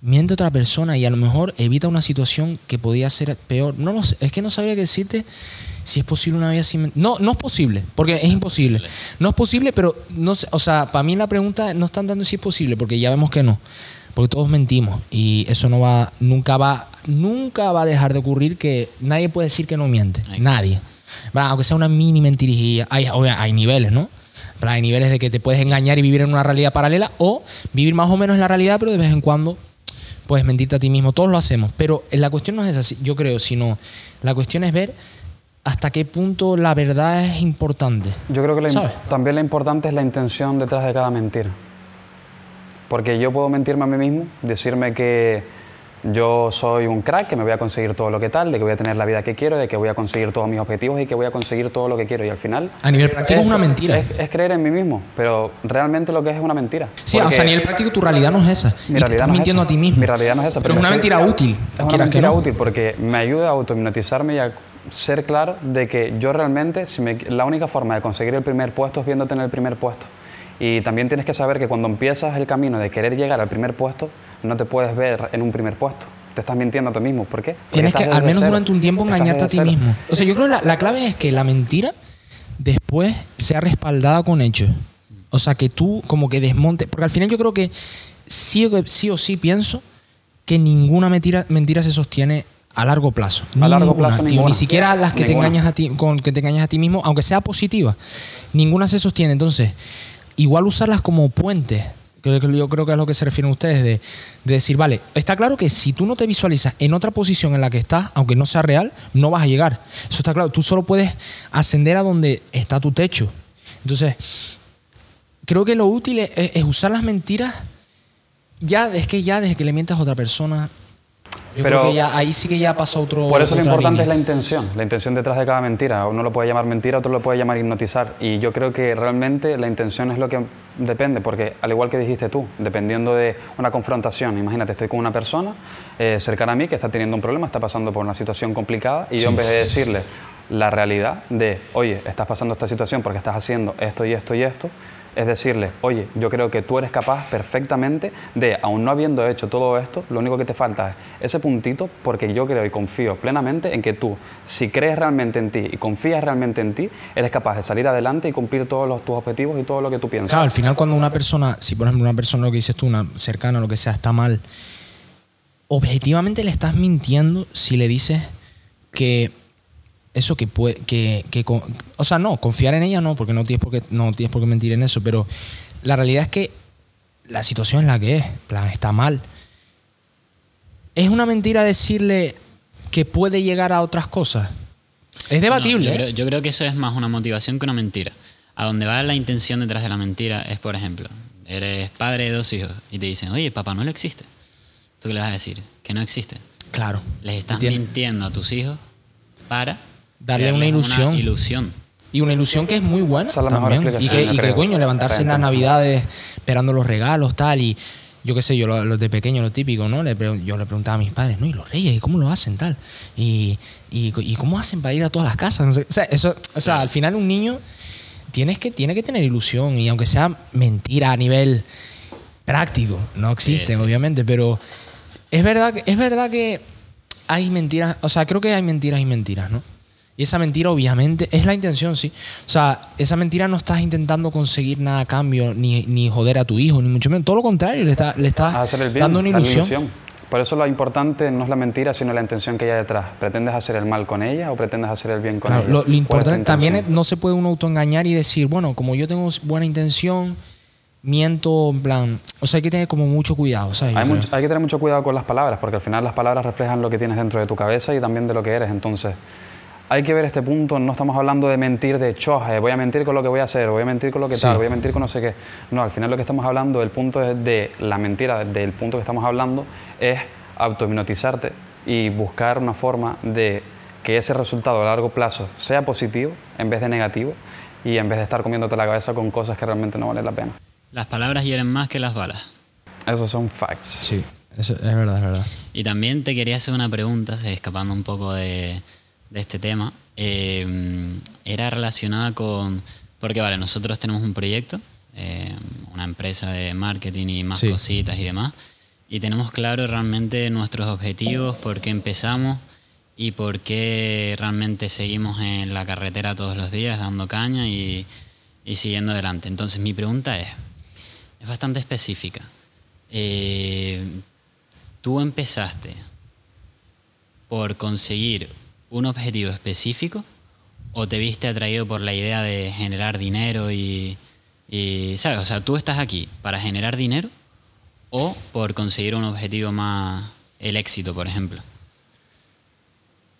miente a otra persona y a lo mejor evita una situación que podía ser peor. No lo sé, es que no sabría qué decirte si es posible una vida sin No, no es posible, porque es imposible. No es posible, pero no sé, o sea, para mí la pregunta no están dando si es posible, porque ya vemos que no. Porque todos mentimos y eso no va, nunca va, nunca va a dejar de ocurrir que nadie puede decir que no miente. Exacto. Nadie. ¿Verdad? Aunque sea una mini mentirijilla. Hay, hay niveles, ¿no? ¿Verdad? Hay niveles de que te puedes engañar y vivir en una realidad paralela o vivir más o menos en la realidad, pero de vez en cuando puedes mentirte a ti mismo. Todos lo hacemos. Pero la cuestión no es esa, yo creo, sino la cuestión es ver hasta qué punto la verdad es importante. Yo creo que también lo importante es la intención detrás de cada mentira. Porque yo puedo mentirme a mí mismo, decirme que yo soy un crack, que me voy a conseguir todo lo que tal, de que voy a tener la vida que quiero, de que voy a conseguir todos mis objetivos y que voy a conseguir todo lo que quiero. Y al final... A nivel práctico es una mentira. Es, es creer en mí mismo, pero realmente lo que es es una mentira. Sí, o sea, a nivel práctico tu realidad no es esa. mi y te realidad estás no es mintiendo esa. a ti mismo. Mi realidad no es esa. Pero es una mentira útil. Es una mentira no. útil porque me ayuda a autohipnotizarme y a ser claro de que yo realmente, si me- la única forma de conseguir el primer puesto es viéndote en el primer puesto. Y también tienes que saber que cuando empiezas el camino de querer llegar al primer puesto, no te puedes ver en un primer puesto. Te estás mintiendo a ti mismo. ¿Por qué? Porque Tienes que, al menos cero. durante un tiempo, engañarte a ti cero. mismo. O sea, yo creo que la, la clave es que la mentira después sea respaldada con hechos. O sea, que tú como que desmonte. Porque al final yo creo que sí, o- sí o sí pienso que ninguna mentira, mentira se sostiene a largo plazo. A largo plazo, tío. ninguna. Ni siquiera las que te engañas a ti, con que te engañas a ti mismo, aunque sea positiva. Ninguna se sostiene. Entonces, igual usarlas como puentes. Yo creo que es a lo que se refieren ustedes, de, de decir, vale, está claro que si tú no te visualizas en otra posición en la que estás, aunque no sea real, no vas a llegar. Eso está claro. Tú solo puedes ascender a donde está tu techo. Entonces, creo que lo útil es, es usar las mentiras. Ya, es que ya desde que le mientas a otra persona, yo Pero- creo que ya, ahí sí que ya pasa otro. Por eso lo importante línea. es la intención, la intención detrás de cada mentira. Uno lo puede llamar mentira, otro lo puede llamar hipnotizar. Y yo creo que realmente la intención es lo que depende, porque al igual que dijiste tú, dependiendo de una confrontación, imagínate, estoy con una persona eh, cercana a mí que está teniendo un problema, está pasando por una situación complicada, y yo en vez de decirle la realidad de, oye, estás pasando esta situación porque estás haciendo esto y esto y esto, es decirle, oye, yo creo que tú eres capaz perfectamente de, aún no habiendo hecho todo esto, lo único que te falta es ese puntito porque yo creo y confío plenamente en que tú, si crees realmente en ti y confías realmente en ti, eres capaz de salir adelante y cumplir todos los, tus objetivos y todo lo que tú piensas. Claro, al final cuando una persona, si por ejemplo una persona, lo que dices tú, una cercana, lo que sea, está mal, objetivamente le estás mintiendo si le dices que eso que puede, que, que o sea, no, confiar en ella no, porque no tienes por qué, no tienes por qué mentir en eso, pero la realidad es que la situación es la que es, plan, está mal. Es una mentira decirle que puede llegar a otras cosas. Es debatible. No, yo, ¿eh? creo, yo creo que eso es más una motivación que una mentira. A donde va la intención detrás de la mentira es, por ejemplo, eres padre de dos hijos y te dicen, oye, papá no existe. ¿Tú qué le vas a decir? Que no existe. Claro. Les estás mintiendo a tus hijos para Darle una ilusión. ilusión. Y una ilusión que es muy buena también. Y que, y que, coño, levantarse en las navidades esperando los regalos, tal. Y yo qué sé, yo lo, lo de pequeño, lo típico, ¿no? Yo le preguntaba a mis padres, ¿no? ¿Y los reyes? ¿Y cómo lo hacen, tal? Y, y, y cómo hacen para ir a todas las casas? No sé. O sea, eso, o sea al final un niño tienes que, tiene que tener ilusión. Y aunque sea mentira a nivel práctico, no existen, sí. obviamente, pero es verdad, que- es verdad que hay mentiras, o sea, creo que hay mentiras y mentiras, ¿no? Y esa mentira, obviamente, es la intención, sí. O sea, esa mentira no estás intentando conseguir nada a cambio, ni, ni joder a tu hijo, ni mucho menos. Todo lo contrario, le, está- le estás a hacer el bien, dando una ilusión. Por eso lo importante no es la mentira, sino la intención que hay detrás. ¿Pretendes hacer el mal con ella o pretendes hacer el bien con Claro, ella? lo, lo ¿Cuál es tu importante también es, no se puede uno autoengañar y decir, bueno, como yo tengo buena intención, miento, en plan. O sea, hay que tener como mucho cuidado, Hay, mucho- hay que tener mucho cuidado con las palabras, porque al final las palabras reflejan lo que tienes dentro de tu cabeza y también de lo que eres. Entonces, hay que ver este punto. No estamos hablando de mentir de choje, voy a mentir con lo que voy a hacer, voy a mentir con lo que Sí. tal, voy a mentir con no sé qué. No, al final lo que estamos hablando, el punto es de la mentira, del punto que estamos hablando, es autohipnotizarte y buscar una forma de que ese resultado a largo plazo sea positivo en vez de negativo y en vez de estar comiéndote la cabeza con cosas que realmente no valen la pena. Las palabras hieren más que las balas. Esos son facts. Sí, eso es verdad, es verdad. Y también te quería hacer una pregunta, escapando un poco de, de este tema. Eh, era relacionada con. Porque, vale, nosotros tenemos un proyecto, eh, una empresa de marketing y más Sí. cositas y demás. Y tenemos claro realmente nuestros objetivos, por qué empezamos y por qué realmente seguimos en la carretera todos los días dando caña y, y siguiendo adelante. Entonces, mi pregunta es: es bastante específica. Eh, tú empezaste por conseguir un objetivo específico o te viste atraído por la idea de generar dinero y, ¿sabes? O sea, tú estás aquí para generar dinero o por conseguir un objetivo más, el éxito, por ejemplo.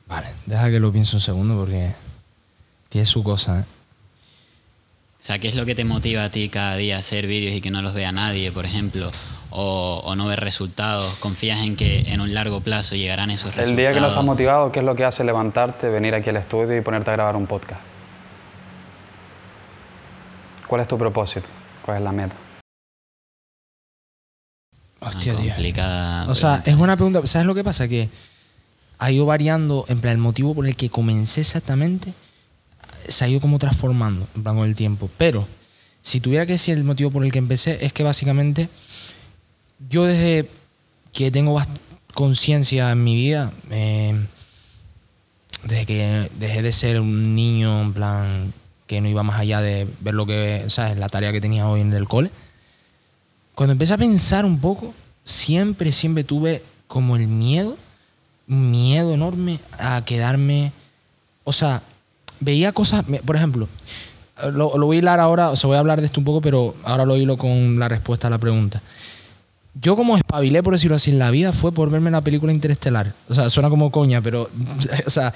Vale, deja que lo piense un segundo porque tiene su cosa, ¿eh? O sea, ¿qué es lo que te motiva a ti cada día a hacer vídeos y que no los vea nadie, por ejemplo? O, o no ver resultados. ¿Confías en que en un largo plazo llegarán esos resultados? El día que no estás motivado, ¿qué es lo que hace levantarte, venir aquí al estudio y ponerte a grabar un podcast? ¿Cuál es tu propósito? ¿Cuál es la meta? Una Hostia, Dios. complicada O sea, es buena pregunta. ¿Sabes lo que pasa? Que ha ido variando, en plan, el motivo por el que comencé exactamente se ha ido como transformando, en plan, con el tiempo. Pero si tuviera que decir el motivo por el que empecé, es que básicamente yo desde que tengo conciencia en mi vida, eh, desde que dejé de ser un niño en plan que no iba más allá de ver lo que, ¿sabes? La tarea que tenía hoy en el cole. Cuando empecé a pensar un poco, siempre, siempre tuve como el miedo, un miedo enorme a quedarme, o sea, veía cosas, por ejemplo, lo, voy a hilar ahora, o sea, voy a hablar de esto un poco, pero ahora lo hilo con la respuesta a la pregunta. Yo como espabilé, por decirlo así, en la vida fue por verme la película Interestelar. O sea, suena como coña, pero, o sea,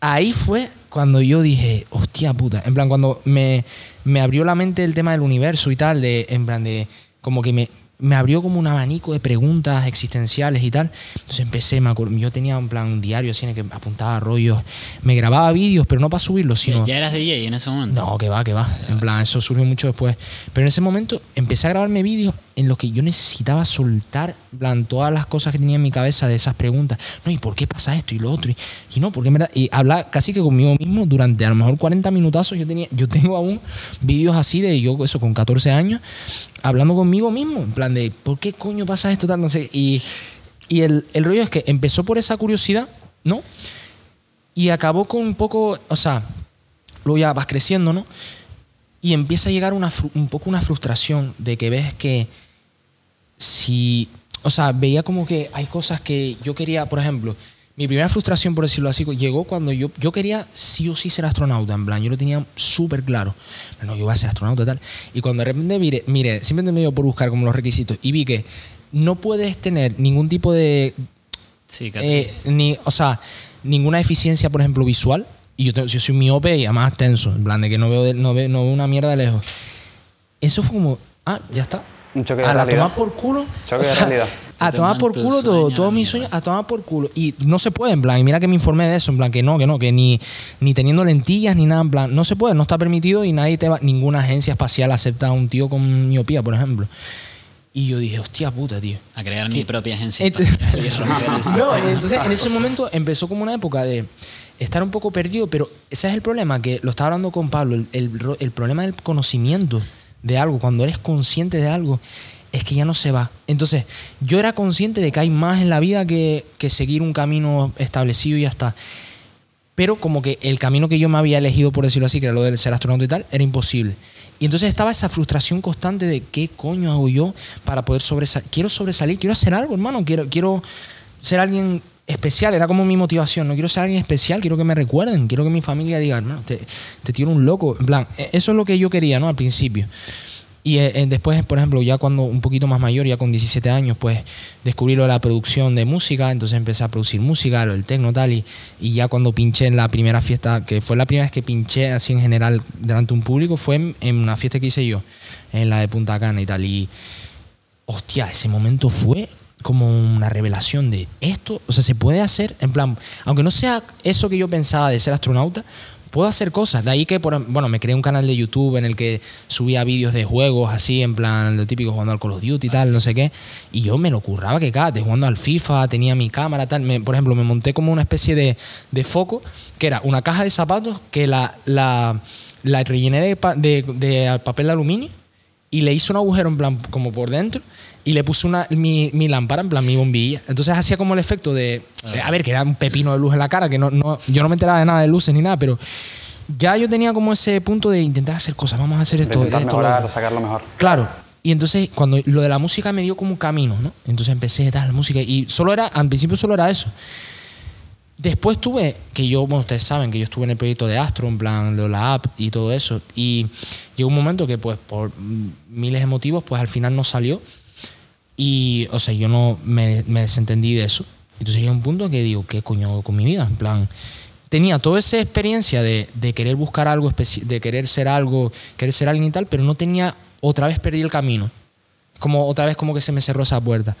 ahí fue cuando yo dije, hostia puta. En plan, cuando me, me abrió la mente el tema del universo y tal, de, en plan, de como que me, me abrió como un abanico de preguntas existenciales y tal. Entonces empecé, me yo tenía un plan un diario así en el que apuntaba rollos, me grababa vídeos, pero no para subirlos, sino... ¿Ya eras DJ en ese momento? No, que va, que va. En plan, eso surgió mucho después. Pero en ese momento empecé a grabarme vídeos en los que yo necesitaba soltar plan, todas las cosas que tenía en mi cabeza de esas preguntas. No, ¿y por qué pasa esto y lo otro? Y, no, porque me Y hablar casi que conmigo mismo durante a lo mejor 40 minutazos. Yo, tenía, yo tengo aún vídeos así de yo, eso, con 14 años, hablando conmigo mismo. En plan de, ¿por qué coño pasa esto? Tal? No sé. Y, y el, el rollo es que empezó por esa curiosidad, ¿no? Y acabó con un poco, o sea, luego ya vas creciendo, ¿no? Y empieza a llegar una, un poco una frustración de que ves que si, o sea, veía como que hay cosas que yo quería, por ejemplo, mi primera frustración, por decirlo así, llegó cuando yo, yo quería sí o sí ser astronauta, en plan, yo lo tenía súper claro. No, yo voy a ser astronauta y tal. Y cuando de repente mire, mire, simplemente me dio por buscar como los requisitos y vi que no puedes tener ningún tipo de... Sí, eh, ni, o sea, ninguna eficiencia, por ejemplo, visual. Y yo, yo soy miope y además tenso, en plan, de que no veo, no veo, no veo una mierda de lejos. Eso fue como, ah, ya está un choque de a la tomar por culo. Choque de realidad. A tomar por culo todo, todos mis sueños, a tomar por culo. Y no se puede, en plan, y mira que me informé de eso, en plan, que no, que no, que ni, ni teniendo lentillas ni nada, en plan, no se puede, no está permitido y nadie te va, ninguna agencia espacial acepta a un tío con miopía, por ejemplo. Y yo dije, hostia puta, tío. A crear mi propia agencia espacial y romper No, entonces en ese momento empezó como una época de estar un poco perdido, pero ese es el problema, que lo estaba hablando con Pablo, el, el, el problema del conocimiento de algo, cuando eres consciente de algo, es que ya no se va. Entonces, yo era consciente de que hay más en la vida que, seguir un camino establecido y ya está. Pero como que el camino que yo me había elegido, por decirlo así, que era lo de ser astronauta y tal, era imposible. Y entonces estaba esa frustración constante de qué coño hago yo para poder sobresalir. Quiero sobresalir, quiero hacer algo, hermano. Quiero, quiero ser alguien especial. Era como mi motivación. No quiero ser alguien especial, quiero que me recuerden. Quiero que mi familia diga, hermano, te, te tiro un loco. En plan, e, eso es lo que yo quería, ¿no? Al principio. Y eh, después, por ejemplo, ya cuando un poquito más mayor, ya con 17 años, pues descubrí lo de la producción de música, entonces empecé a producir música, lo del tecno tal, y, y ya cuando pinché en la primera fiesta, que fue la primera vez que pinché así en general delante de un público, fue en, una fiesta que hice yo, en la de Punta Cana y tal, y hostia, ese momento fue como una revelación de esto, o sea, se puede hacer, en plan, aunque no sea eso que yo pensaba de ser astronauta, puedo hacer cosas. De ahí que, por, bueno, me creé un canal de YouTube en el que subía vídeos de juegos así, en plan, lo típico, jugando al Call of Duty y tal, no sé qué. Y yo me lo curraba que cada, jugando al FIFA, tenía mi cámara, tal. por ejemplo, me monté como una especie de, de, foco, que era una caja de zapatos que la, la, la rellené de, de, de papel de aluminio y le hice un agujero en plan como por dentro y le puse una, mi, mi, lámpara, en plan mi bombilla. Entonces hacía como el efecto de, a ver, que era un pepino de luz en la cara, que no, no, yo no me enteraba de nada de luces ni nada, pero ya yo tenía como ese punto de intentar hacer cosas, vamos a hacer esto. De intentar mejorar, sacarlo mejor. Claro. Y entonces cuando lo de la música me dio como un camino, ¿no? Entonces empecé a dar la música y solo era, al principio solo era eso. Después tuve, que yo, bueno, ustedes saben que yo estuve en el proyecto de Astro, en plan, de la app y todo eso. Y llegó un momento que, pues, por miles de motivos, pues al final no salió. Y, o sea, yo no me, desentendí de eso. Entonces llega un punto que digo, ¿qué coño hago con mi vida? En plan, tenía toda esa experiencia de, querer buscar algo, de querer ser algo, querer ser alguien y tal, pero no tenía, otra vez perdí el camino. Como otra vez como que se me cerró esa puerta.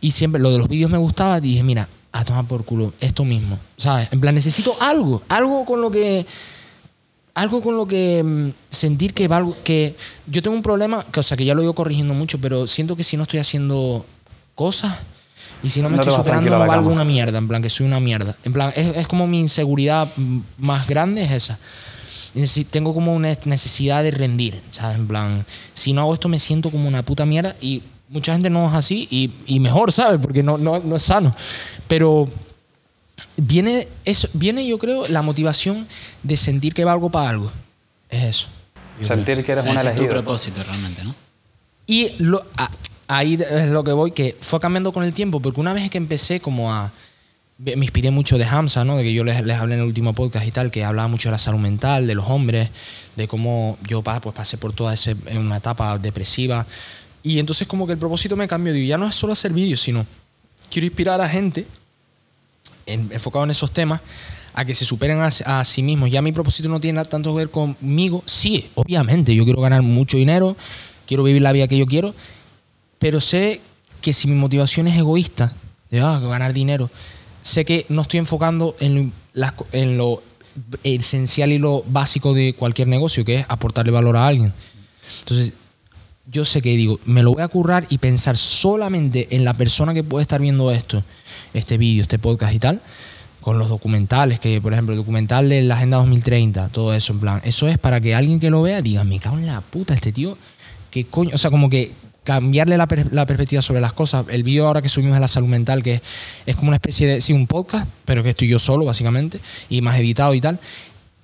Y siempre lo de los vídeos me gustaba, dije, mira, a tomar por culo, esto mismo, ¿sabes? En plan, necesito algo, algo con lo que algo con lo que mm, sentir que valgo, que yo tengo un problema, que, o sea, que ya lo he ido corrigiendo mucho, pero siento que si no estoy haciendo cosas y si no me estoy superando no valgo una mierda, en plan que soy una mierda. En plan, es, como mi inseguridad más grande es esa. necesi- tengo como una necesidad de rendir, ¿sabes? En plan, si no hago esto me siento como una puta mierda y mucha gente no es así y, y mejor, ¿sabes? Porque no, no, no es sano. Pero viene, eso, viene, yo creo, la motivación de sentir que valgo para algo. Es eso. Sentir que O eres sea, un ese es tu propósito realmente, ¿no? Y lo- a- ahí es lo que voy, que fue cambiando con el tiempo, porque una vez que empecé como a... Me inspiré mucho de Hamza, ¿no? De que yo les, les hablé en el último podcast y tal, que hablaba mucho de la salud mental, de los hombres, de cómo yo pues, pasé por toda ese, en una etapa depresiva. Y entonces como que el propósito me cambió. Digo, ya no es solo hacer vídeos, sino quiero inspirar a gente en- enfocado en esos temas a que se superen a, sí mismos. Ya mi propósito no tiene tanto que ver conmigo. Sí, obviamente, yo quiero ganar mucho dinero, quiero vivir la vida que yo quiero, pero sé que si mi motivación es egoísta, de ah, ganar dinero, sé que no estoy enfocando en lo, en lo esencial y lo básico de cualquier negocio, que es aportarle valor a alguien. Entonces, yo sé que digo, me lo voy a currar y pensar solamente en la persona que puede estar viendo esto, este vídeo, este podcast y tal, con los documentales, que por ejemplo el documental de la Agenda 2030, todo eso en plan, eso es para que alguien que lo vea diga, me cago en la puta, este tío, que coño, o sea, como que cambiarle la, per- la perspectiva sobre las cosas. El vídeo ahora que subimos de la salud mental, que es, es como una especie de, sí, un podcast, pero que estoy yo solo básicamente, y más editado y tal.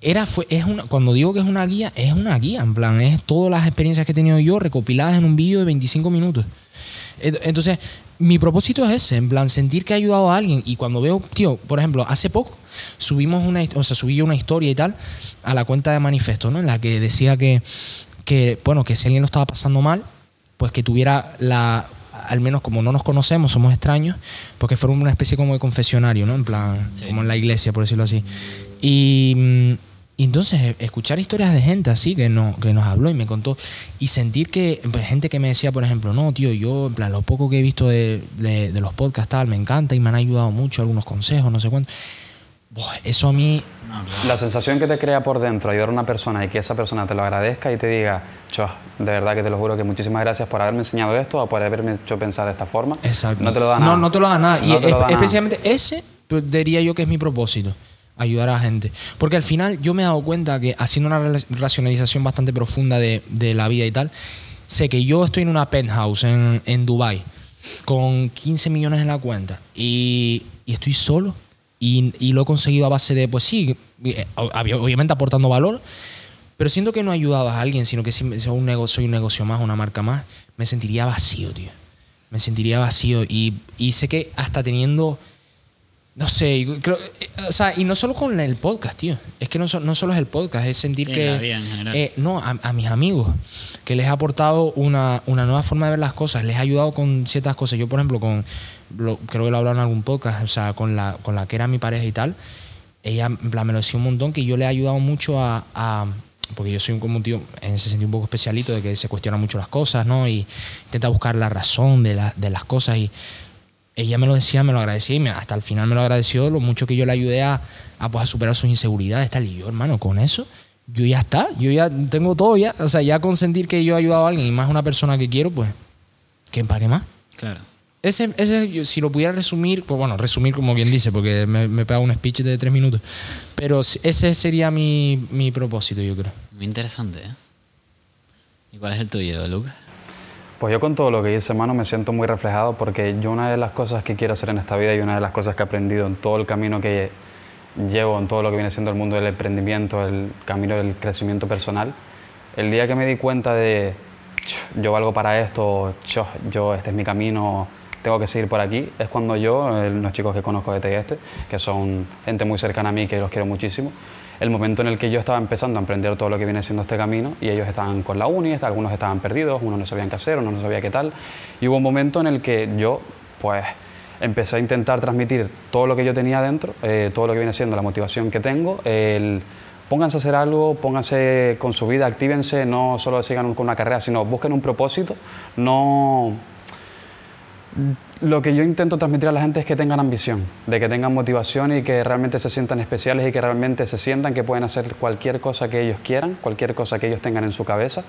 Era, fue, es una, cuando digo que es una guía, es una guía, en plan, es todas las experiencias que he tenido yo recopiladas en un vídeo de 25 minutos. Ent- Entonces, mi propósito es ese, en plan, sentir que he ayudado a alguien. Y cuando veo, tío, por ejemplo, hace poco subimos una, o sea, subí una historia y tal a la cuenta de Manifesto, ¿no? En la que decía que, que, bueno, que si alguien lo estaba pasando mal, pues que tuviera la, al menos como no nos conocemos, somos extraños, porque fuera una especie como de confesionario, ¿no? En plan, Sí. como en la iglesia, por decirlo así. Y, mm, y entonces eh, escuchar historias de gente así que, no, que nos habló y me contó y sentir que pues, gente que me decía, por ejemplo, no, tío, yo en plan lo poco que he visto de, de- de los podcasts tal, me encanta y me han ayudado mucho, algunos consejos, no sé cuánto. Buah, eso a mí. La sensación que te crea por dentro ayudar a una persona y que esa persona te lo agradezca y te diga, cho, de verdad que te lo juro que muchísimas gracias por haberme enseñado esto o por haberme hecho pensar de esta forma. exacto. No te lo da nada. No, no te lo da nada. y No es- da nada. especialmente ese, pues, diría yo que es mi propósito. Ayudar a la gente. Porque al final yo me he dado cuenta que haciendo una racionalización bastante profunda de, la vida y tal, sé que yo estoy en una penthouse en, en Dubai con 15 millones en la cuenta y, estoy solo. Y, lo he conseguido a base de, pues sí, eh, ob- obviamente aportando valor, pero siento que no he ayudado a alguien, sino que si un negocio, soy un negocio más, una marca más, me sentiría vacío, tío. Me sentiría vacío. Y sé que hasta teniendo. No sé, y creo- eh, o sea, y no solo con el podcast, tío. Es que no, no solo es el podcast, es sentir Sí, que. eh, no, a, a mis amigos, que les ha aportado una, una nueva forma de ver las cosas, les ha ayudado con ciertas cosas. Yo, por ejemplo, con. lo- creo que lo he hablado en algún podcast, o sea, con la, con la que era mi pareja y tal, ella en plan, me lo decía un montón que yo le he ayudado mucho a, a- porque yo soy un, como un tío en ese sentido un poco especialito de que se cuestiona mucho las cosas no y intenta buscar la razón de, la- de las cosas y ella me lo decía me lo agradecía y me- hasta el final me lo agradeció lo mucho que yo le ayudé a, a, pues, a superar sus inseguridades tal y yo hermano con eso yo ya está yo ya tengo todo ya o sea ya con sentir que yo he ayudado a alguien y más a una persona que quiero pues ¿qué para qué más? Claro. Ese, ese, yo, si lo pudiera resumir, pues bueno, resumir como bien dice, porque me, me pega un speech de tres minutos. Pero ese sería mi, mi propósito, yo creo. Muy interesante, ¿eh? ¿Y cuál es el tuyo, Lucas? Pues yo con todo lo que hice, hermano, me siento muy reflejado porque yo una de las cosas que quiero hacer en esta vida y una de las cosas que he aprendido en todo el camino que llevo, en todo lo que viene siendo el mundo del emprendimiento, el camino del crecimiento personal, el día que me di cuenta de "Ch, yo valgo para esto, yo este es mi camino, tengo que seguir por aquí, es cuando yo, eh, los chicos que conozco de este, que son gente muy cercana a mí, que los quiero muchísimo, el momento en el que yo estaba empezando a emprender todo lo que viene siendo este camino y ellos estaban con la uni, algunos estaban perdidos, unos no sabían qué hacer, unos no sabían qué tal, y hubo un momento en el que yo, pues, empecé a intentar transmitir todo lo que yo tenía dentro, eh, todo lo que viene siendo la motivación que tengo, el pónganse a hacer algo, pónganse con su vida, actívense, no solo sigan con una carrera, sino busquen un propósito, no Lo que yo intento transmitir a la gente es que tengan ambición, de que tengan motivación y que realmente se sientan especiales y que realmente se sientan que pueden hacer cualquier cosa que ellos quieran, cualquier cosa que ellos tengan en su cabeza.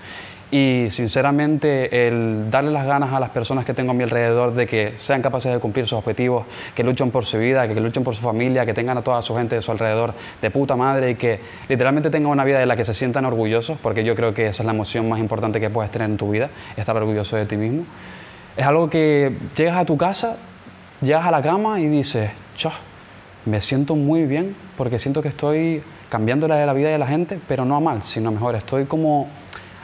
Y sinceramente el darle las ganas a las personas que tengo a mi alrededor de que sean capaces de cumplir sus objetivos, que luchen por su vida, que, luchen por su familia, que tengan a toda su gente de su alrededor de puta madre y que literalmente tengan una vida de la que se sientan orgullosos, porque yo creo que esa es la emoción más importante que puedes tener en tu vida, estar orgulloso de ti mismo. Es algo que llegas a tu casa, llegas a la cama y dices, Chau, me siento muy bien porque siento que estoy cambiando la vida de la gente, pero no a mal, sino mejor. Estoy como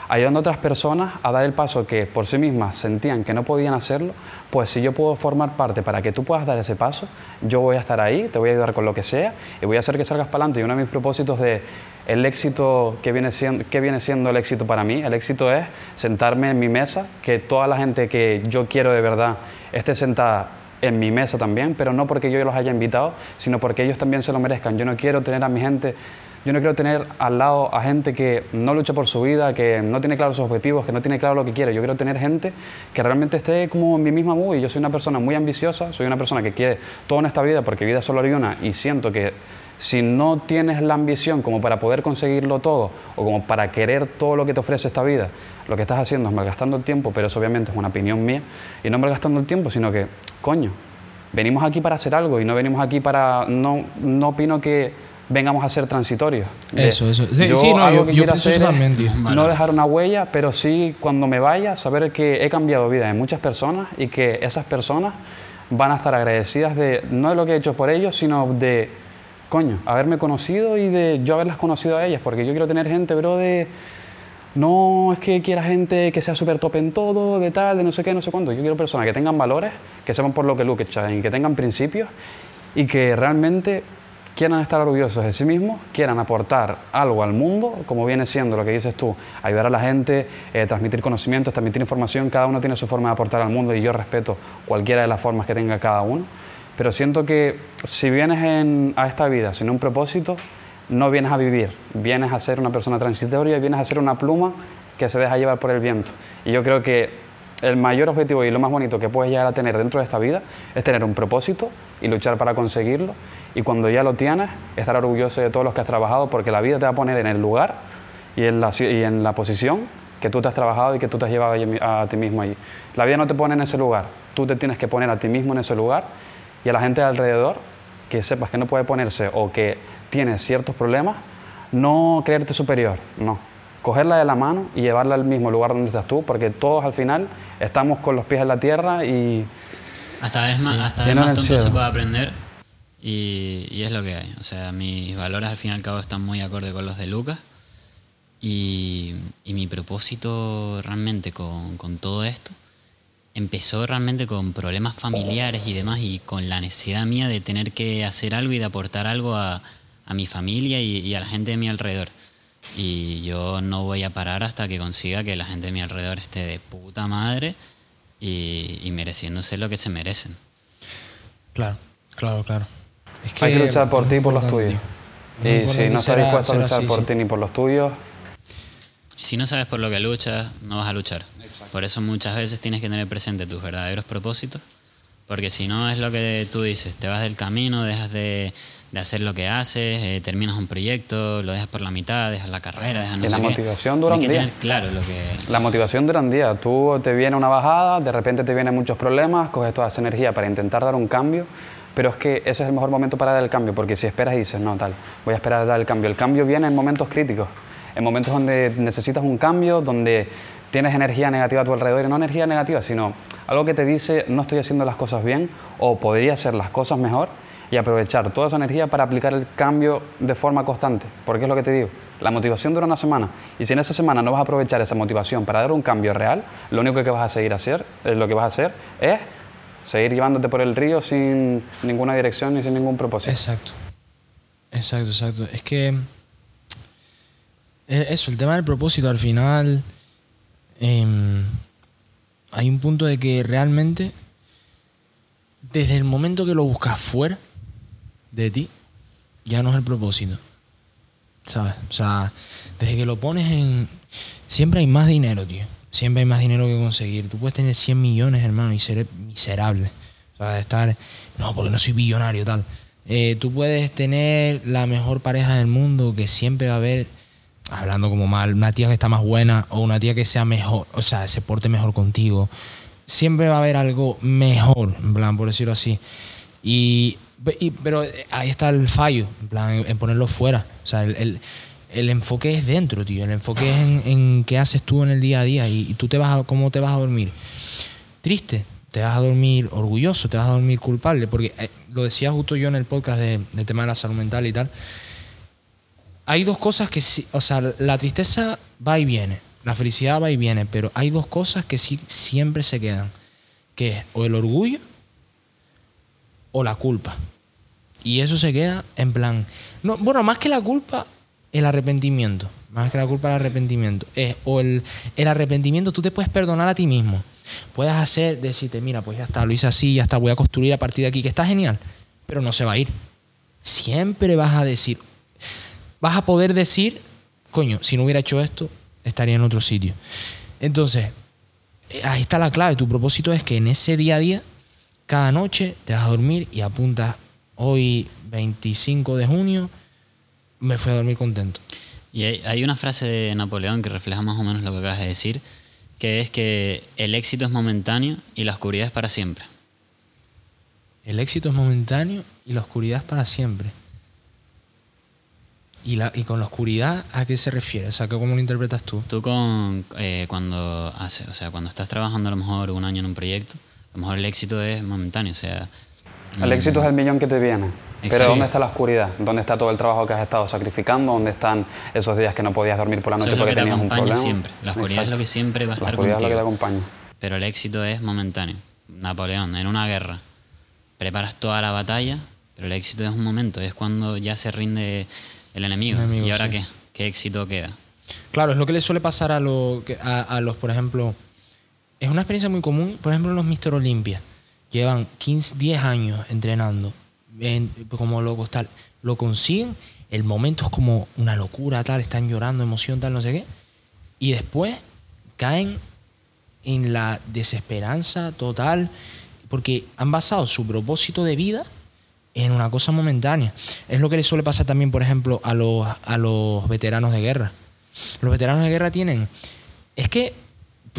ayudando a otras personas a dar el paso que por sí mismas sentían que no podían hacerlo, pues si yo puedo formar parte para que tú puedas dar ese paso, yo voy a estar ahí, te voy a ayudar con lo que sea y voy a hacer que salgas para adelante. Y uno de mis propósitos de el éxito que viene siendo, que viene siendo el éxito para mí, el éxito es sentarme en mi mesa, que toda la gente que yo quiero de verdad esté sentada en mi mesa también, pero no porque yo los haya invitado, sino porque ellos también se lo merezcan. Yo no quiero tener a mi gente yo no quiero tener al lado a gente que no lucha por su vida, que no tiene claros sus objetivos, que no tiene claro lo que quiere. Yo quiero tener gente que realmente esté como en mi misma movie. Yo soy una persona muy ambiciosa, soy una persona que quiere todo en esta vida porque vida solo hay una y siento que si no tienes la ambición como para poder conseguirlo todo o como para querer todo lo que te ofrece esta vida, lo que estás haciendo es malgastando el tiempo, pero eso obviamente es una opinión mía, y no malgastando el tiempo, sino que, coño, venimos aquí para hacer algo y no venimos aquí para, no, no opino que vengamos a ser transitorios. eso, eso. Sí, no, yo, yo hacer no dejar una huella, pero sí cuando me vaya, saber que he cambiado vida de muchas personas y que esas personas van a estar agradecidas de, no de lo que he hecho por ellos, sino de, coño, haberme conocido y de yo haberlas conocido a ellas, porque yo quiero tener gente, bro, de... No es que quiera gente que sea súper top en todo, de tal, de no sé qué, no sé cuánto. Yo quiero personas que tengan valores, que sepan por lo que luchan y que tengan principios y que realmente quieran estar orgullosos de sí mismos, quieran aportar algo al mundo, como viene siendo lo que dices tú, ayudar a la gente, eh, transmitir conocimientos, transmitir información, cada uno tiene su forma de aportar al mundo y yo respeto cualquiera de las formas que tenga cada uno, pero siento que si vienes a esta vida sin un propósito, no vienes a vivir, vienes a ser una persona transitoria, vienes a ser una pluma que se deja llevar por el viento. Y yo creo que el mayor objetivo y lo más bonito que puedes llegar a tener dentro de esta vida es tener un propósito y luchar para conseguirlo. Y cuando ya lo tienes, estar orgulloso de todos los que has trabajado, porque la vida te va a poner en el lugar y en la, y en la posición que tú te has trabajado y que tú te has llevado a, ti mismo allí. La vida no te pone en ese lugar, tú te tienes que poner a ti mismo en ese lugar y a la gente de alrededor que sepas que no puede ponerse o que tiene ciertos problemas, no creerte superior, no cogerla de la mano y llevarla al mismo lugar donde estás tú, porque todos al final estamos con los pies en la tierra y... Hasta vez más, hasta más tonto se puede aprender y, es lo que hay. O sea, mis valores al fin y al cabo están muy acorde con los de Lucas y, mi propósito realmente con, con todo esto empezó realmente con problemas familiares y demás y con la necesidad mía de tener que hacer algo y de aportar algo a, a mi familia y, y, a la gente de mi alrededor. Y yo no voy a parar hasta que consiga que la gente de mi alrededor esté de puta madre y, mereciéndose lo que se merecen. Claro, claro, claro. Hay que luchar por ti y por los tuyos. Y si no estás dispuesto a luchar por ti ni por los tuyos... Si no sabes por lo que luchas, no vas a luchar. Por eso muchas veces tienes que tener presente tus verdaderos propósitos, porque si no es lo que tú dices, te vas del camino, dejas de de hacer lo que haces, eh, terminas un proyecto, lo dejas por la mitad, dejas la carrera, dejas no y la motivación dura un día. claro lo que... La motivación dura un día. Tú te viene una bajada, de repente te vienen muchos problemas, coges toda esa energía para intentar dar un cambio, pero es que ese es el mejor momento para dar el cambio, porque si esperas y dices, no, tal, voy a esperar a dar el cambio. El cambio viene en momentos críticos, en momentos donde necesitas un cambio, donde tienes energía negativa a tu alrededor, y no energía negativa, sino algo que te dice, no estoy haciendo las cosas bien o podría hacer las cosas mejor y aprovechar toda esa energía para aplicar el cambio de forma constante. Porque es lo que te digo, la motivación dura una semana y si en esa semana no vas a aprovechar esa motivación para dar un cambio real, lo único que vas a seguir a hacer, eh, lo que vas a hacer es seguir llevándote por el río sin ninguna dirección ni sin ningún propósito. Exacto. Exacto, exacto. Es que eh, eso, el tema del propósito al final em, hay un punto de que realmente desde el momento que lo buscas fuera de ti, ya no es el propósito. ¿Sabes? O sea, desde que lo pones en... Siempre hay más dinero, tío. Siempre hay más dinero que conseguir. Tú puedes tener 100 millones, hermano, y ser miserable. O sea, estar, no, porque no soy billonario, tal. Eh, tú puedes tener la mejor pareja del mundo, que siempre va a haber, hablando como mal, una tía que está más buena o una tía que sea mejor, o sea, se porte mejor contigo. Siempre va a haber algo mejor, en plan, por decirlo así. Y, pero ahí está el fallo, en plan, en, ponerlo fuera. O sea, el, el, enfoque es dentro, tío. El enfoque es en, qué haces tú en el día a día y, tú te vas a, cómo te vas a dormir. Triste, te vas a dormir orgulloso, te vas a dormir culpable, porque eh, lo decía justo yo en el podcast de, tema de la salud mental y tal. Hay dos cosas que sí, o sea, la tristeza va y viene, la felicidad va y viene, pero hay dos cosas que sí siempre se quedan, que es o el orgullo o la culpa. Y eso se queda en plan, no, bueno, más que la culpa, el arrepentimiento, más que la culpa el arrepentimiento, es o el, el arrepentimiento tú te puedes perdonar a ti mismo Puedes hacer, decirte, mira, pues ya está, lo hice así, ya está, voy a construir a partir de aquí, que está genial, pero no se va a ir. Siempre vas a decir, vas a poder decir, coño, si no hubiera hecho esto, estaría en otro sitio. Entonces, eh, ahí está la clave. Tu propósito es que en ese día a día, cada noche te vas a dormir y apuntas, hoy 25 de junio, me fui a dormir contento. Y hay una frase de Napoleón que refleja más o menos lo que acabas de decir, que es que el éxito es momentáneo y la oscuridad es para siempre. El éxito es momentáneo y la oscuridad es para siempre. ¿Y, la, y con la oscuridad a qué se refiere? O sea, ¿cómo lo interpretas tú? Tú con, eh, cuando, hace, o sea, cuando estás trabajando a lo mejor un año en un proyecto, lo mejor el éxito es momentáneo. O sea, el éxito es el millón que te viene. Pero ¿dónde está la oscuridad? ¿Dónde está todo el trabajo que has estado sacrificando? ¿Dónde están esos días que no podías dormir por la noche porque tenías un problema? siempre. La oscuridad es lo que siempre va a estar contigo. La oscuridad es lo que te acompaña. Pero el éxito es momentáneo. Napoleón, en una guerra, preparas toda la batalla, pero el éxito es un momento, es cuando ya se rinde el enemigo. ¿Y ahora qué? ¿Qué éxito queda? Claro, es lo que le suele pasar a, a, los, por ejemplo, es una experiencia muy común, por ejemplo, los Mister Olympia. Llevan 15, 10 años entrenando como locos, tal. Lo consiguen, el momento es como una locura, tal, están llorando, emoción, tal, no sé qué. Y después caen en la desesperanza total porque han basado su propósito de vida en una cosa momentánea. Es lo que le suele pasar también, por ejemplo, a los, a los veteranos de guerra. Los veteranos de guerra tienen... Es que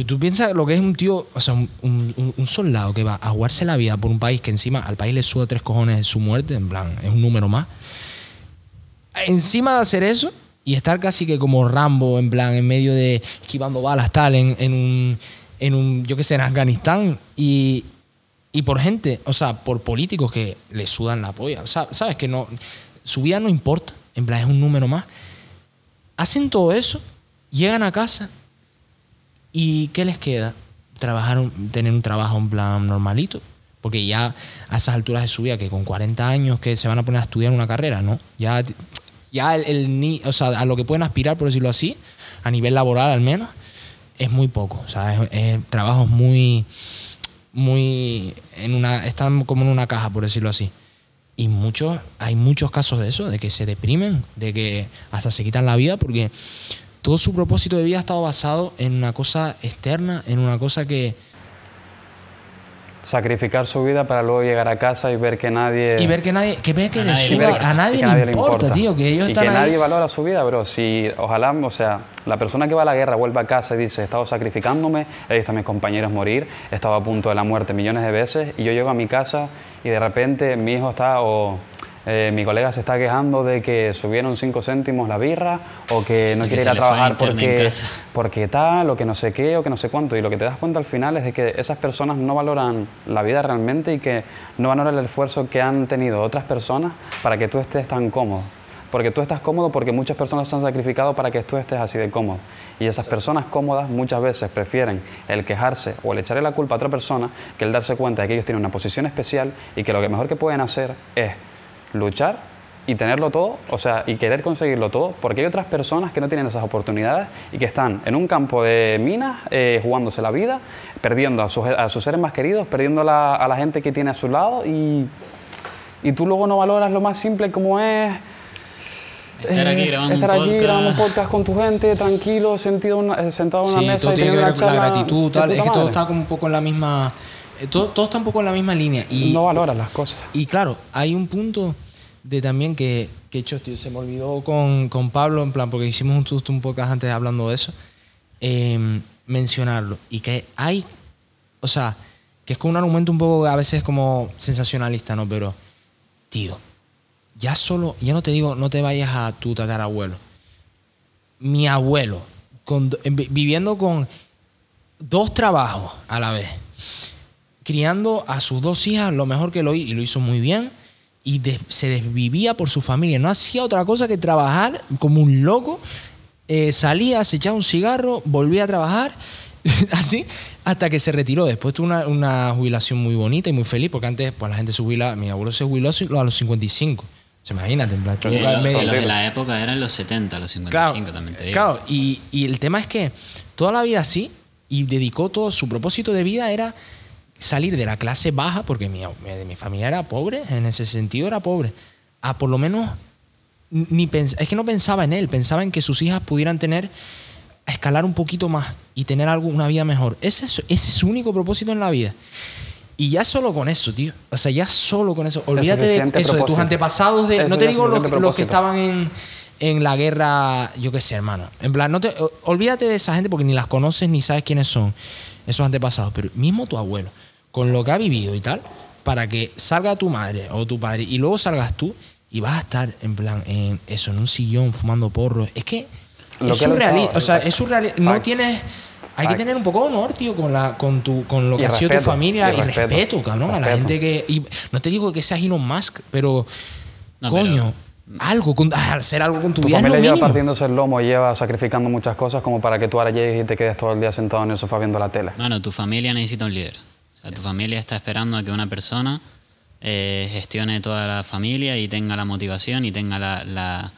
tú piensas lo que es un tío, o sea, un, soldado que va a jugarse la vida por un país que encima al país le suda tres cojones su muerte, en plan, es un número más. Encima de hacer eso y estar casi que como Rambo, en plan, en medio de esquivando balas, tal, en, un, en un, yo qué sé, en Afganistán y, y por gente, o sea, por políticos que le sudan la polla. ¿Sabes? Que no, su vida no importa, en plan, es un número más. Hacen todo eso, llegan a casa ¿Y qué les queda? Trabajar, tener un trabajo en plan normalito. Porque ya a esas alturas de su vida, que con 40 años que se van a poner a estudiar una carrera, ¿no? Ya, ya el, o sea, a lo que pueden aspirar, por decirlo así, a nivel laboral al menos, es muy poco. O sea, es, trabajos muy, muy, en una, están como en una caja, por decirlo así. Y muchos, hay muchos casos de eso, de que se deprimen, de que hasta se quitan la vida porque todo su propósito de vida ha estado basado en una cosa externa, en una cosa que... Sacrificar su vida para luego llegar a casa y ver que nadie... Y ver que nadie... Que ve que a, nadie, a nadie, le, importa, tío. Que ellos y que nadie valora su vida, bro. Si, ojalá, o sea, la persona que va a la guerra vuelve a casa y dice, he estado sacrificándome, he visto a mis compañeros morir, he estado a punto de la muerte millones de veces, y yo llego a mi casa y de repente mi hijo está o eh, mi colega se está quejando de que subieron 5 céntimos la birra o que no quiere ir a trabajar porque, porque tal o que no sé qué o que no sé cuánto. Y lo que te das cuenta al final es de que esas personas no valoran la vida realmente y que no valoran el esfuerzo que han tenido otras personas para que tú estés tan cómodo. Porque tú estás cómodo porque muchas personas se han sacrificado para que tú estés así de cómodo. Y esas personas cómodas muchas veces prefieren el quejarse o el echarle la culpa a otra persona que el darse cuenta de que ellos tienen una posición especial y que lo que mejor que pueden hacer es luchar y tenerlo todo, o sea, y querer conseguirlo todo, porque hay otras personas que no tienen esas oportunidades y que están en un campo de minas eh, jugándose la vida, perdiendo a sus, a sus, seres más queridos, perdiendo a la gente que tiene a su lado y, y tú luego no valoras lo más simple como es Estar aquí eh, grabando estar un aquí podcast. grabando un podcast con tu gente, tranquilo, sentido una- eh, sentado en una Sí, mesa todo y tiene que ver una con la gratitud, tal. Es que todo está como un poco en la misma. Eh, Todo, todo está un poco en la misma línea. Y, No valoras las cosas. y claro, hay un punto de también que, que hecho, tío, se me olvidó con, con Pablo, en plan, porque hicimos un, justo un podcast antes hablando de eso, eh, mencionarlo. Y que hay, o sea, que es con un argumento un poco a veces como sensacionalista, ¿no? Pero, tío, ya solo, ya no te digo, no te vayas a tu tatarabuelo. Mi abuelo, con, viviendo con dos trabajos a la vez, criando a sus dos hijas lo mejor que lo hizo, y lo hizo muy bien, y de- se desvivía por su familia. No hacía otra cosa que trabajar como un loco. Eh, salía, se echaba un cigarro, volvía a trabajar, así, hasta que se retiró. Después tuvo una, una jubilación muy bonita y muy feliz, porque antes pues, la gente se jubilaba. Mi abuelo se jubiló a los 55. Se imagínate, en plan, los de la época eran los 70, los 55 también te digo. Claro, y, y el tema es que toda la vida así, y dedicó todo, su propósito de vida era salir de la clase baja, porque mi, mi, mi familia era pobre, en ese sentido era pobre, a por lo menos, ni es que no pensaba en él, pensaba en que sus hijas pudieran tener, escalar un poquito más y tener algo, una vida mejor. Ese es, ese es su único propósito en la vida. Y ya solo con eso, tío. O sea, ya solo con eso. Olvídate de eso, de tus antepasados. De, no te digo los, los que estaban en, en la guerra, yo qué sé, hermano. En plan, no te, olvídate de esa gente porque ni las conoces ni sabes quiénes son esos antepasados. Pero mismo tu abuelo, con lo que ha vivido y tal, para que salga tu madre o tu padre y luego salgas tú y vas a estar en plan, en eso, en un sillón fumando porros. Es que Lo es que surrealista. O sea, es surrealista. No tienes. Hay que Facts. tener un poco de honor, tío, con, la, con, tu, con lo que Y ha sido tu respeto, familia y y respeto, respeto, cabrón, a la respeto. gente que. y no te digo que seas Elon Musk, pero. No, coño, algo, con, hacer algo con tu, Tu vida es lo familia lleva partiéndose el lomo, lleva sacrificando muchas cosas como para que tú ahora llegues y te quedes todo el día sentado en el sofá viendo la tele. Mano, tu familia necesita un líder. Tu familia está esperando a que una persona eh, gestione toda la familia y tenga la motivación y tenga la- la-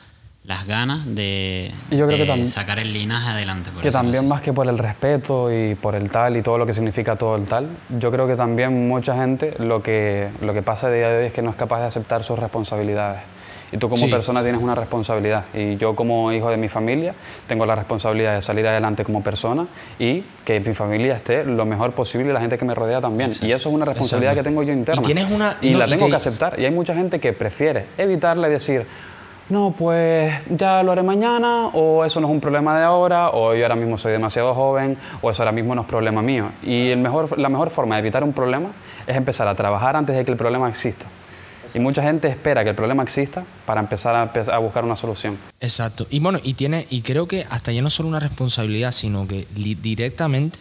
las ganas de, yo creo que sacar el linaje adelante. por Que también así. más que por el respeto y por el tal y todo lo que significa todo el tal, yo creo que también mucha gente lo que, lo que pasa a día de hoy es que no es capaz de aceptar sus responsabilidades. Y tú como Sí. persona tienes una responsabilidad. Y yo como hijo de mi familia tengo la responsabilidad de salir adelante como persona y que mi familia esté lo mejor posible y la gente que me rodea también. Y eso es una responsabilidad Exacto. que tengo yo interna. Y tienes una- Y no, la y tengo te- que aceptar. Y hay mucha gente que prefiere evitarla y decir, no, pues ya lo haré mañana, o eso no es un problema de ahora, o yo ahora mismo soy demasiado joven, o eso ahora mismo no es problema mío. Y el mejor, la mejor forma de evitar un problema es empezar a trabajar antes de que el problema exista. Y mucha gente espera que el problema exista para empezar a, buscar una solución. Exacto. Y bueno, y tiene, y creo que hasta ya no solo una responsabilidad, sino que directamente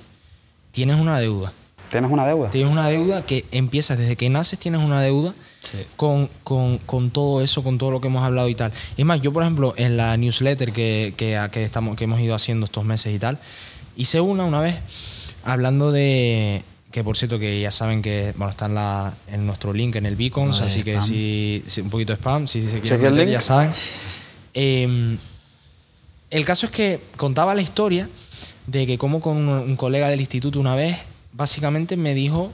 tienes una deuda. ¿Tienes una deuda? Tienes una deuda que empiezas desde que naces, tienes una deuda Sí. con, con- con todo eso, con todo lo que hemos hablado y tal. Es más, yo, por ejemplo, en la newsletter que, que, que estamos, que hemos ido haciendo estos meses y tal, hice una una vez hablando de. Que por cierto, que ya saben que bueno, está en, la, en nuestro link en el Beacons, así que si, si- un poquito de spam, si se quieren meter, link. ya saben. Eh, el caso es que contaba la historia de que como con un, un colega del instituto una vez, básicamente me dijo,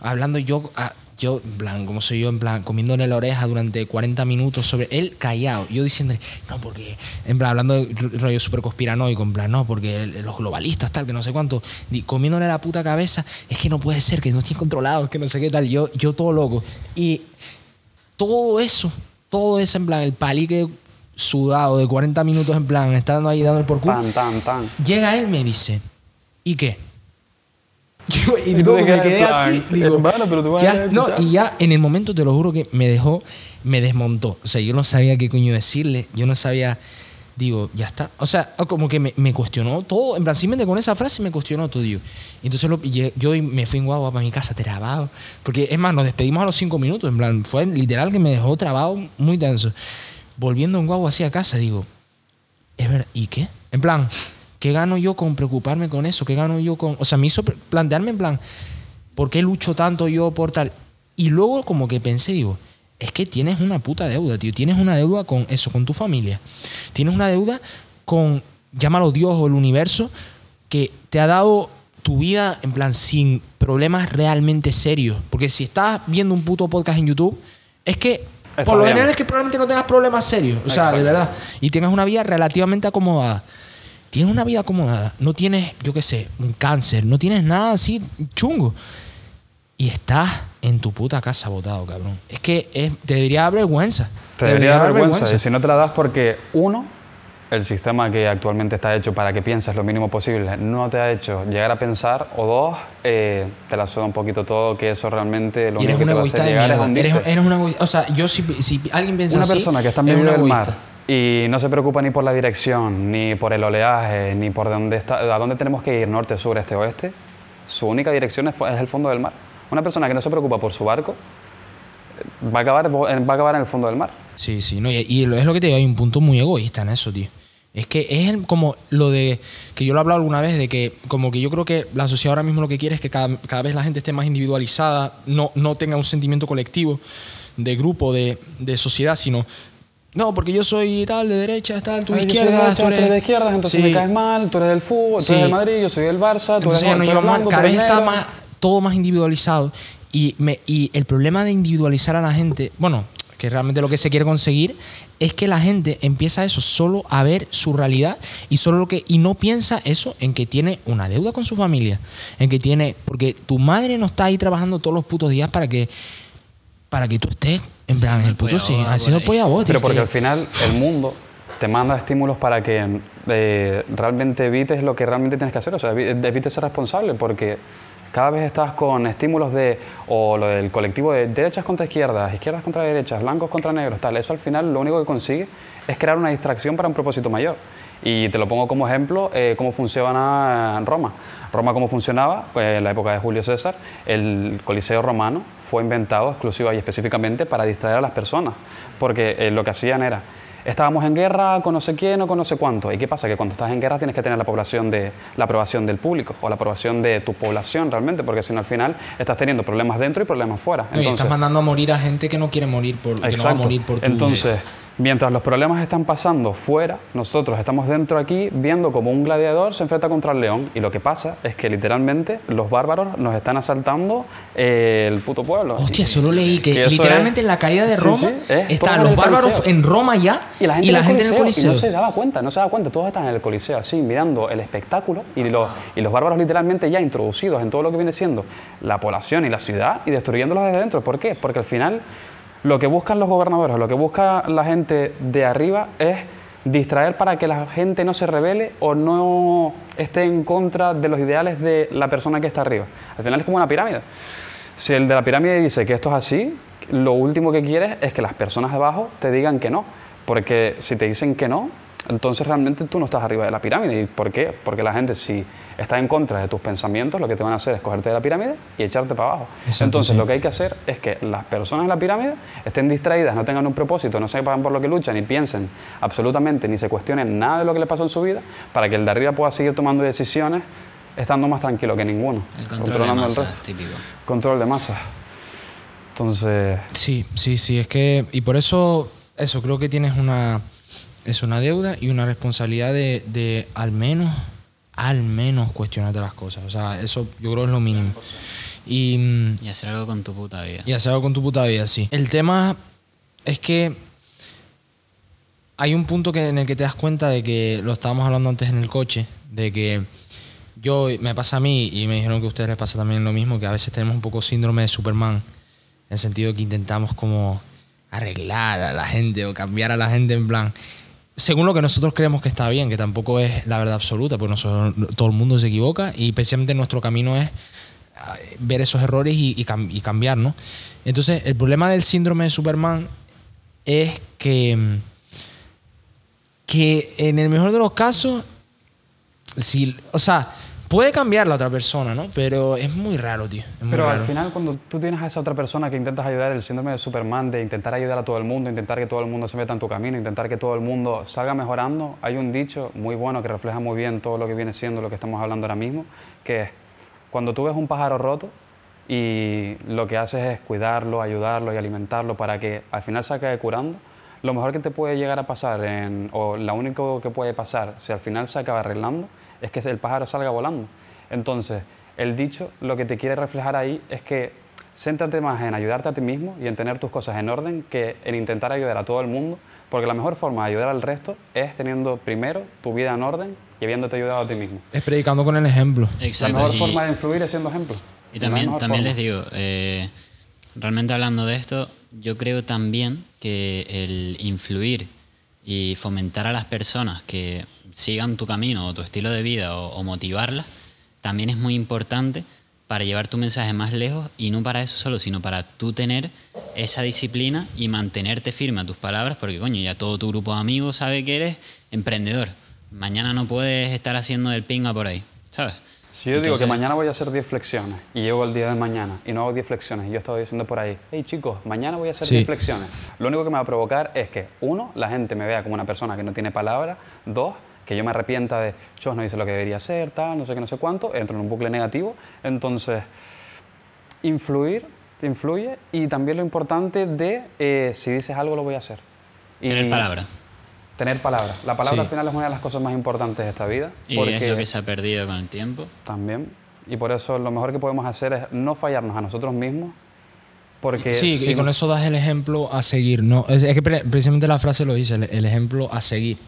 hablando yo, ah, yo, en plan, como soy yo, en plan, comiéndole la oreja durante 40 minutos sobre él callado, yo diciéndole, no, porque, en plan, hablando de ro- rollo súper conspiranoico, en plan, no, porque los globalistas, tal, que no sé cuánto, comiéndole la puta cabeza, es que no puede ser, que no estén controlados, que no sé qué tal, yo, yo todo loco. Y todo eso, todo eso, en plan, el palique sudado de 40 minutos, en plan, estando ahí dando el por culo, Tan, tan, tan. llega él me dice, ¿y qué? Yo, y Y te me quedé así, digo, hermano, pero tú vas ¿qué a has- no, y ya en el momento te lo juro que me dejó, me desmontó. O sea, yo no sabía qué coño decirle, yo no sabía, digo, ya está. O sea, como que me, me cuestionó todo, en plan, simplemente con esa frase me cuestionó todo, digo. Y entonces lo, y yo me fui en guagua para mi casa trabado, porque es más, nos despedimos a los cinco minutos, en plan, fue literal que me dejó trabado muy tenso. Volviendo en guagua así a casa, digo, es verdad, ¿y qué? En plan, ¿qué gano yo con preocuparme con eso? ¿Qué gano yo con...? O sea, me hizo plantearme en plan, ¿por qué lucho tanto yo por tal? Y luego como que pensé, digo, es que tienes una puta deuda, tío. Tienes una deuda con eso, con tu familia. Tienes una deuda con, llámalo Dios o el universo, que te ha dado tu vida en plan sin problemas realmente serios. Porque si estás viendo un puto podcast en YouTube, es que Por lo bien. general es que probablemente no tengas problemas serios. O sea, de verdad. Y tengas una vida relativamente acomodada. Tienes una vida acomodada. No tienes, yo qué sé, un cáncer. No tienes nada así chungo. Y estás en tu puta casa botado, cabrón. Es que es- te debería dar vergüenza. Te debería dar vergüenza. Y si no te la das porque, uno, el sistema que actualmente está hecho para que pienses lo mínimo posible no te ha hecho llegar a pensar, o dos, eh, te la suda un poquito todo, que eso realmente lo único que te va a hacer llegar es mierda. Eres, hundirte. eres un egoísta. O sea, yo si, si alguien piensa Una así, persona que está en medio del mar y no se preocupa ni por la dirección, ni por el oleaje, ni por dónde está, a dónde tenemos que ir, norte, sur, este, oeste, su única dirección es, el fondo del mar. Una persona que no se preocupa por su barco eh, va a acabar, va a acabar en el fondo del mar. Sí, sí, no, y, es lo que te digo, hay un punto muy egoísta en eso, tío. Es que es el- como lo de, que yo lo he hablado alguna vez, de que como que yo creo que la sociedad ahora mismo lo que quiere es que cada, cada vez la gente esté más individualizada, no, no tenga un sentimiento colectivo, de grupo, de, de sociedad, sino, no, porque yo soy tal, de derecha, tal, tú de izquierda, tú eres... de izquierdas, entonces Sí. me caes mal, tú eres del fútbol, Sí. tú eres del Madrid, yo soy del Barça, tú Entonces eres, ya no blanco, cada vez está más, todo más individualizado y, me, y el problema de individualizar a la gente, bueno, que realmente lo que se quiere conseguir es que la gente empieza eso solo a ver su realidad y solo lo que y no piensa eso en que tiene una deuda con su familia, en que tiene porque tu madre no está ahí trabajando todos los putos días para que para que tú estés en plan el puto sí, haciendo polla tío, Pero porque que- al final el mundo te manda estímulos para que eh, realmente evites lo que realmente tienes que hacer, o sea, evi- evites ser responsable, porque cada vez estás con estímulos de, o lo del colectivo de derechas contra izquierdas, izquierdas contra derechas, blancos contra negros, tal, eso al final lo único que consigue es crear una distracción para un propósito mayor. Y te lo pongo como ejemplo, eh, cómo funciona Roma. Roma, cómo funcionaba pues, en la época de Julio César, el Coliseo romano fue inventado exclusiva y específicamente para distraer a las personas, porque eh, lo que hacían era, estábamos en guerra con no sé quién o con no sé cuánto, ¿y qué pasa? Que cuando estás en guerra tienes que tener la, población de, la aprobación del público o la aprobación de tu población realmente, porque si no al final estás teniendo problemas dentro y problemas fuera. no, y estás mandando a morir a gente que no quiere morir por que no va a morir por tu Entonces, mientras los problemas están pasando fuera, nosotros estamos dentro aquí viendo como un gladiador se enfrenta contra el león. Y lo que pasa es que literalmente los bárbaros nos están asaltando eh, el puto pueblo. Hostia, solo leí que, que literalmente es- en la caída de Roma sí, es están en los el bárbaros en Roma ya Y la gente, en en, el el coliseo, Coliseo. Y no se daba cuenta, no se daba cuenta. Todos están en el Coliseo así, mirando el espectáculo y, los y los bárbaros literalmente ya introducidos en todo lo que viene siendo la población y la ciudad y destruyéndolos desde dentro. ¿Por qué? Porque al final lo que buscan los gobernadores, lo que busca la gente de arriba es distraer para que la gente no se revele o no esté en contra de los ideales de la persona que está arriba. Al final es como una pirámide. Si el de la pirámide dice que esto es así, lo último que quieres es que las personas de abajo te digan que no. Porque si te dicen que no, entonces realmente tú no estás arriba de la pirámide. ¿Y por qué? Porque la gente, si está en contra de tus pensamientos, lo que te van a hacer es cogerte de la pirámide y echarte para abajo. Exacto, entonces sí. lo que hay que hacer es que las personas en la pirámide estén distraídas, no tengan un propósito, no sepan por lo que luchan, ni piensen absolutamente, ni se cuestionen nada de lo que les pasó en su vida, para que el de arriba pueda seguir tomando decisiones estando más tranquilo que ninguno. El control de controlando masas, típico. Control de masas. Entonces, Sí, sí, sí, es que y por eso eso creo que tienes una es una deuda y una responsabilidad de, de al menos al menos cuestionarte las cosas, o sea, eso yo creo es lo mínimo. Y mm, Y hacer algo con tu puta vida. y hacer algo con tu puta vida, sí. El tema es que hay un punto que, en el que te das cuenta de que lo estábamos hablando antes en el coche, de que yo me pasa a mí y me dijeron que a ustedes les pasa también lo mismo, que a veces tenemos un poco síndrome de Superman, en el sentido que intentamos como arreglar a la gente o cambiar a la gente en plan según lo que nosotros creemos que está bien, que tampoco es la verdad absoluta, porque nosotros, todo el mundo se equivoca y precisamente nuestro camino es ah, ver esos errores y, y y cambiar, ¿no? Entonces, el problema del síndrome de Superman es que, mm, que en el mejor de los casos, si, o sea, puede cambiar la otra persona, ¿no? Pero es muy raro, tío. Es muy Pero raro. al final, cuando tú tienes a esa otra persona que intentas ayudar, el síndrome de Superman, de intentar ayudar a todo el mundo, intentar que todo el mundo se meta en tu camino, intentar que todo el mundo salga mejorando, hay un dicho muy bueno que refleja muy bien todo lo que viene siendo lo que estamos hablando ahora mismo, que es, cuando tú ves un pájaro roto y lo que haces es cuidarlo, ayudarlo y alimentarlo para que al final se acabe curando, lo mejor que te puede llegar a pasar, en- o lo único que puede pasar si al final se acaba arreglando, es que el pájaro salga volando. Entonces, el dicho lo que te quiere reflejar ahí es que céntrate más en ayudarte a ti mismo y en tener tus cosas en orden que en intentar ayudar a todo el mundo, porque la mejor forma de ayudar al resto es teniendo primero tu vida en orden y habiéndote ayudado a ti mismo. Es predicando con el ejemplo. Exacto. La mejor y- forma de influir es siendo ejemplo. Y también, también forma. les digo, eh, realmente hablando de esto, yo creo también que el influir y fomentar a las personas que sigan tu camino o tu estilo de vida o, motivarlas, también es muy importante para llevar tu mensaje más lejos y no para eso solo, sino para tú tener esa disciplina y mantenerte firme a tus palabras, porque coño, ya todo tu grupo de amigos sabe que eres emprendedor. Mañana no puedes estar haciendo el pinga por ahí, ¿sabes? Si yo digo que mañana voy a hacer 10 flexiones y llego el día de mañana y no hago 10 flexiones y yo estaba diciendo por ahí, hey chicos, mañana voy a hacer Sí. 10 flexiones, lo único que me va a provocar es que, uno, la gente me vea como una persona que no tiene palabra, dos, que yo me arrepienta de, yo no hice lo que debería hacer, tal, no sé qué, no sé cuánto, entro en un bucle negativo. Entonces, influir, te influye y también lo importante de eh, si dices algo lo voy a hacer. Y Tener palabra. Tener palabra. La palabra Sí. al final es una de las cosas más importantes de esta vida. Y porque es lo que se ha perdido con el tiempo. también. Y por eso lo mejor que podemos hacer es no fallarnos a nosotros mismos. Porque Sí, si y con no- eso das el ejemplo a seguir. No, es, que pre- precisamente la frase lo dice, el, el ejemplo a seguir.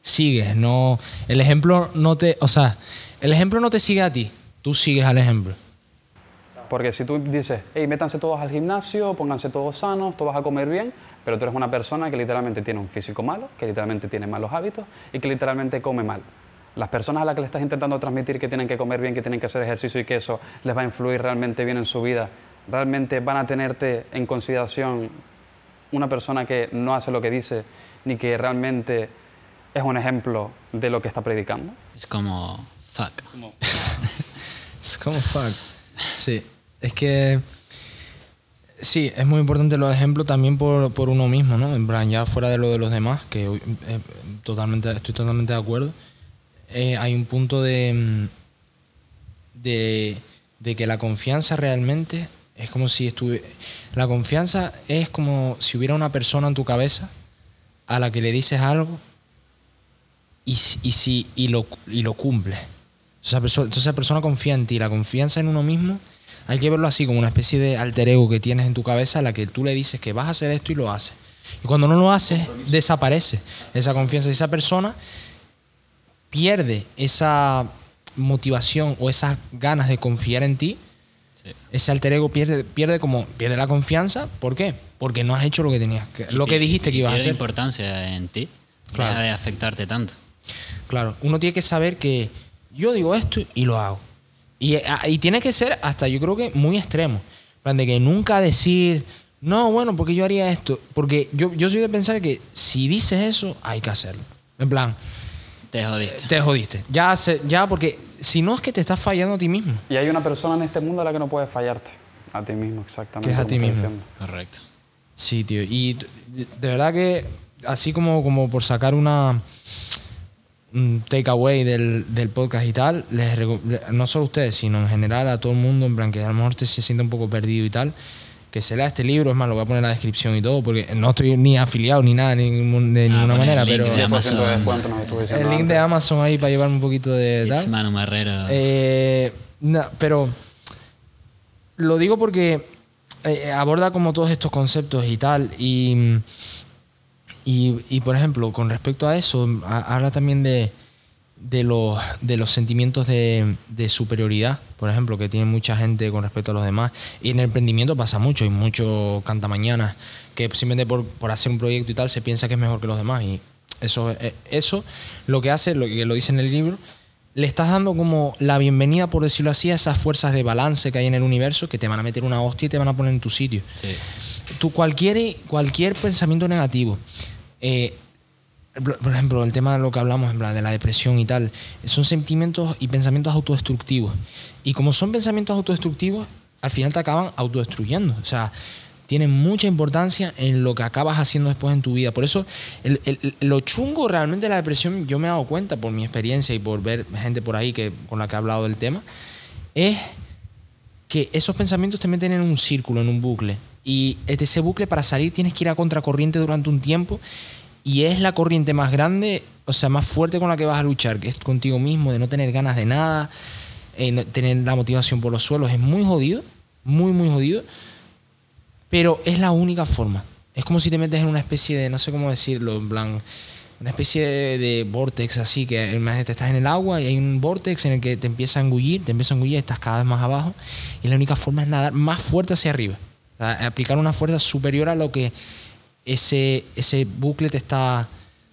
Sigues, no. El ejemplo no te. O sea, el ejemplo no te sigue a ti, tú sigues al ejemplo. Porque si tú dices, hey, métanse todos al gimnasio, pónganse todos sanos, todos a comer bien, pero tú eres una persona que literalmente tiene un físico malo, que literalmente tiene malos hábitos y que literalmente come mal. Las personas a las que le estás intentando transmitir que tienen que comer bien, que tienen que hacer ejercicio y que eso les va a influir realmente bien en su vida, realmente van a tenerte en consideración una persona que no hace lo que dice ni que realmente es un ejemplo de lo que está predicando. Es como, fuck. Es como fuck. Sí, es que. Sí, es muy importante los ejemplos también por, por uno mismo, ¿no? En plan, ya fuera de lo de los demás, que eh, totalmente, estoy totalmente de acuerdo. Eh, hay un punto de, mm, de, de que la confianza realmente es como si estuviera. La confianza es como si hubiera una persona en tu cabeza a la que le dices algo y, si- y, lo, y lo cumple. Entonces esa persona confía en ti. La confianza en uno mismo hay que verlo así como una especie de alter ego que tienes en tu cabeza a la que tú le dices que vas a hacer esto y lo haces. Y cuando no lo haces, desaparece esa confianza. Esa persona pierde esa motivación o esas ganas de confiar en ti. Sí. Ese alter ego pierde, pierde como pierde la confianza. ¿Por qué? Porque no has hecho lo que tenías que, lo que dijiste y que ibas a hacer. importancia en ti. Claro. Deja de afectarte tanto. Claro, uno tiene que saber que yo digo esto y lo hago. Y, y tiene que ser hasta yo creo que muy extremo. En plan de que nunca decir, no, bueno, porque yo haría esto. Porque yo, yo soy de pensar que si dices eso, hay que hacerlo. En plan, Te jodiste. te jodiste. Ya, se- ya porque si no es que te estás fallando a ti mismo. Y hay una persona en este mundo a la que no puedes fallarte. A ti mismo, exactamente. Que es a ti mismo. diciendo. Correcto. Sí, tío. Y de verdad que, así como, como por sacar una un takeaway del, del podcast y tal, les no solo a ustedes, sino en general a todo el mundo, en plan que a lo mejor te se siente un poco perdido y tal, que se lea este libro, es más, lo voy a poner en la descripción y todo, porque no estoy ni afiliado ni nada, ni de Ah, ninguna manera, el link pero de 10% de Amazon. el link de. Amazon ahí para llevarme un poquito de It's tal. Manu Marrero. Eh, pero lo digo porque eh, aborda como todos estos conceptos y tal. Y, y, y, por ejemplo, con respecto a eso, ha- habla también de, de, los, de los sentimientos de, de superioridad, por ejemplo, que tiene mucha gente con respecto a los demás. Y en el emprendimiento pasa mucho, hay mucho cantamañanas que simplemente por, por hacer un proyecto y tal se piensa que es mejor que los demás. Y eso, eh, eso lo que hace, lo que lo dice en el libro, le estás dando como la bienvenida, por decirlo así, a esas fuerzas de balance que hay en el universo que te van a meter una hostia y te van a poner en tu sitio. sí. Tú, cualquier, cualquier pensamiento negativo, eh, por ejemplo, el tema de lo que hablamos, en plan, de la depresión y tal, son sentimientos y pensamientos autodestructivos. Y como son pensamientos autodestructivos, al final te acaban autodestruyendo. O sea, tienen mucha importancia en lo que acabas haciendo después en tu vida. Por eso, lo chungo realmente de la depresión, yo me he dado cuenta por mi experiencia y por ver gente por ahí que, con la que he hablado del tema, es que esos pensamientos te meten en un círculo, en un bucle. Y de ese bucle para salir tienes que ir a contracorriente durante un tiempo y es la corriente más grande, o sea, más fuerte con la que vas a luchar, que es contigo mismo, de no tener ganas de nada, eh, tener la motivación por los suelos. Es muy jodido, muy, muy jodido, pero es la única forma. Es como si te metes en una especie de, no sé cómo decirlo, en plan, una especie de, de vortex así, que imagínate, estás en el agua y hay un vortex en el que te empieza a engullir, te empieza a engullir, estás cada vez más abajo y la única forma es nadar más fuerte hacia arriba. O sea, aplicar una fuerza superior a lo que ese, ese bucle te está,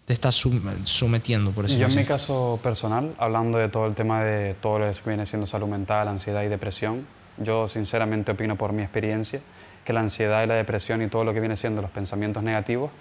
te está sometiendo, por Yo decirlo en así. mi caso personal, hablando de todo el tema de todo lo que viene siendo salud mental, ansiedad y depresión, yo sinceramente opino por mi experiencia que la ansiedad y la depresión y todo lo que viene siendo los pensamientos negativos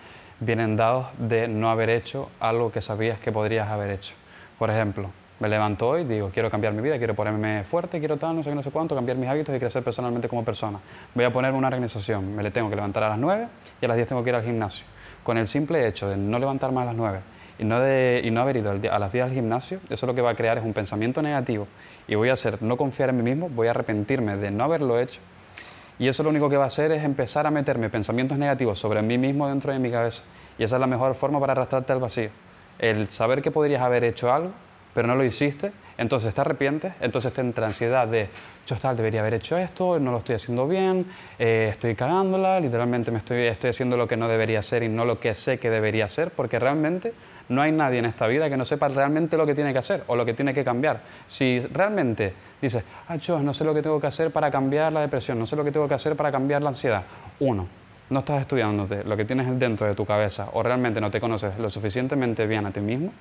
vienen dados de no haber hecho algo que sabías que podrías haber hecho. Por ejemplo, me levanto hoy, digo, quiero cambiar mi vida, quiero ponerme fuerte, quiero tal, no sé qué, no sé cuánto, cambiar mis hábitos y crecer personalmente como persona. Voy a ponerme una organización, me le tengo que levantar a las 9 y a las 10 tengo que ir al gimnasio. Con el simple hecho de no levantarme a las 9 y no, de, y no haber ido a las 10 al gimnasio, eso lo que va a crear es un pensamiento negativo y voy a hacer no confiar en mí mismo, voy a arrepentirme de no haberlo hecho y eso lo único que va a hacer es empezar a meterme pensamientos negativos sobre mí mismo dentro de mi cabeza. Y esa es la mejor forma para arrastrarte al vacío. El saber que podrías haber hecho algo, pero no lo hiciste, entonces te arrepientes, entonces te entra ansiedad de, yo tal, debería haber hecho esto, no lo estoy haciendo bien, eh, estoy cagándola, literalmente me estoy, estoy haciendo lo que no debería hacer y no lo que sé que debería hacer, porque realmente no hay nadie en esta vida que no sepa realmente lo que tiene que hacer o lo que tiene que cambiar. Si realmente dices, ah, yo no sé lo que tengo que hacer para cambiar la depresión, no sé lo que tengo que hacer para cambiar la ansiedad. Uno, no estás estudiándote lo que tienes dentro de tu cabeza o realmente no te conoces lo suficientemente bien a ti mismo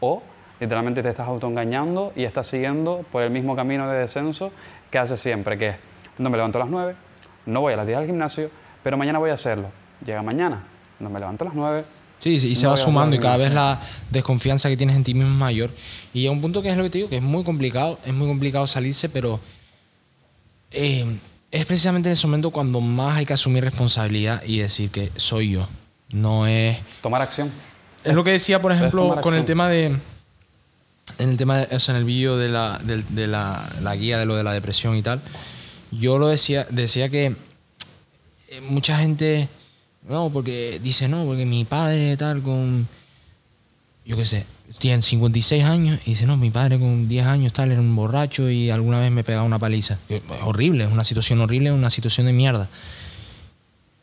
o literalmente te estás autoengañando y estás siguiendo por el mismo camino de descenso que haces siempre, que es, no me levanto a las 9, no voy a las 10 al gimnasio, pero mañana voy a hacerlo. Llega mañana, no me levanto a las 9, Sí, sí, y se No va sumando y cada vez la desconfianza que tienes en ti mismo es mayor. Y llega un punto que es lo que te digo, que es muy complicado, es muy complicado salirse, pero eh, es precisamente en ese momento cuando más hay que asumir responsabilidad y decir que soy yo. No es... tomar acción. Es lo que decía, por ejemplo, con el tema de... En el tema, de- o en el vídeo de, la, del- de la, la guía de lo de la depresión y tal, yo lo decía, decía que eh, mucha gente, no, porque dice, no, porque mi padre tal con, yo qué sé, tiene 56 años y dice, no, mi padre con 10 años tal era un borracho y alguna vez me pegaba una paliza. Es horrible, es una situación horrible, es una situación de mierda.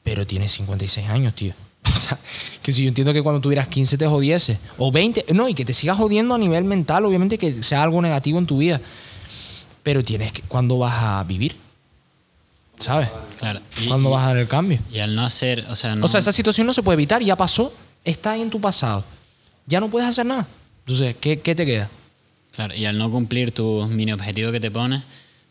Pero tiene 56 años, tío. O sea, que si yo entiendo que cuando tuvieras 15 te jodiese. O 20. No, y que te sigas jodiendo a nivel mental, obviamente que sea algo negativo en tu vida. Pero tienes que. ¿Cuándo vas a vivir? ¿Sabes? Claro. ¿Cuándo y- vas a dar el cambio? y al no hacer, o sea, no, O sea, esa situación no se puede evitar, ya pasó, está ahí en tu pasado. Ya no puedes hacer nada. Entonces, ¿qué, qué te queda? Claro, y al no cumplir tus mini objetivos que te pones,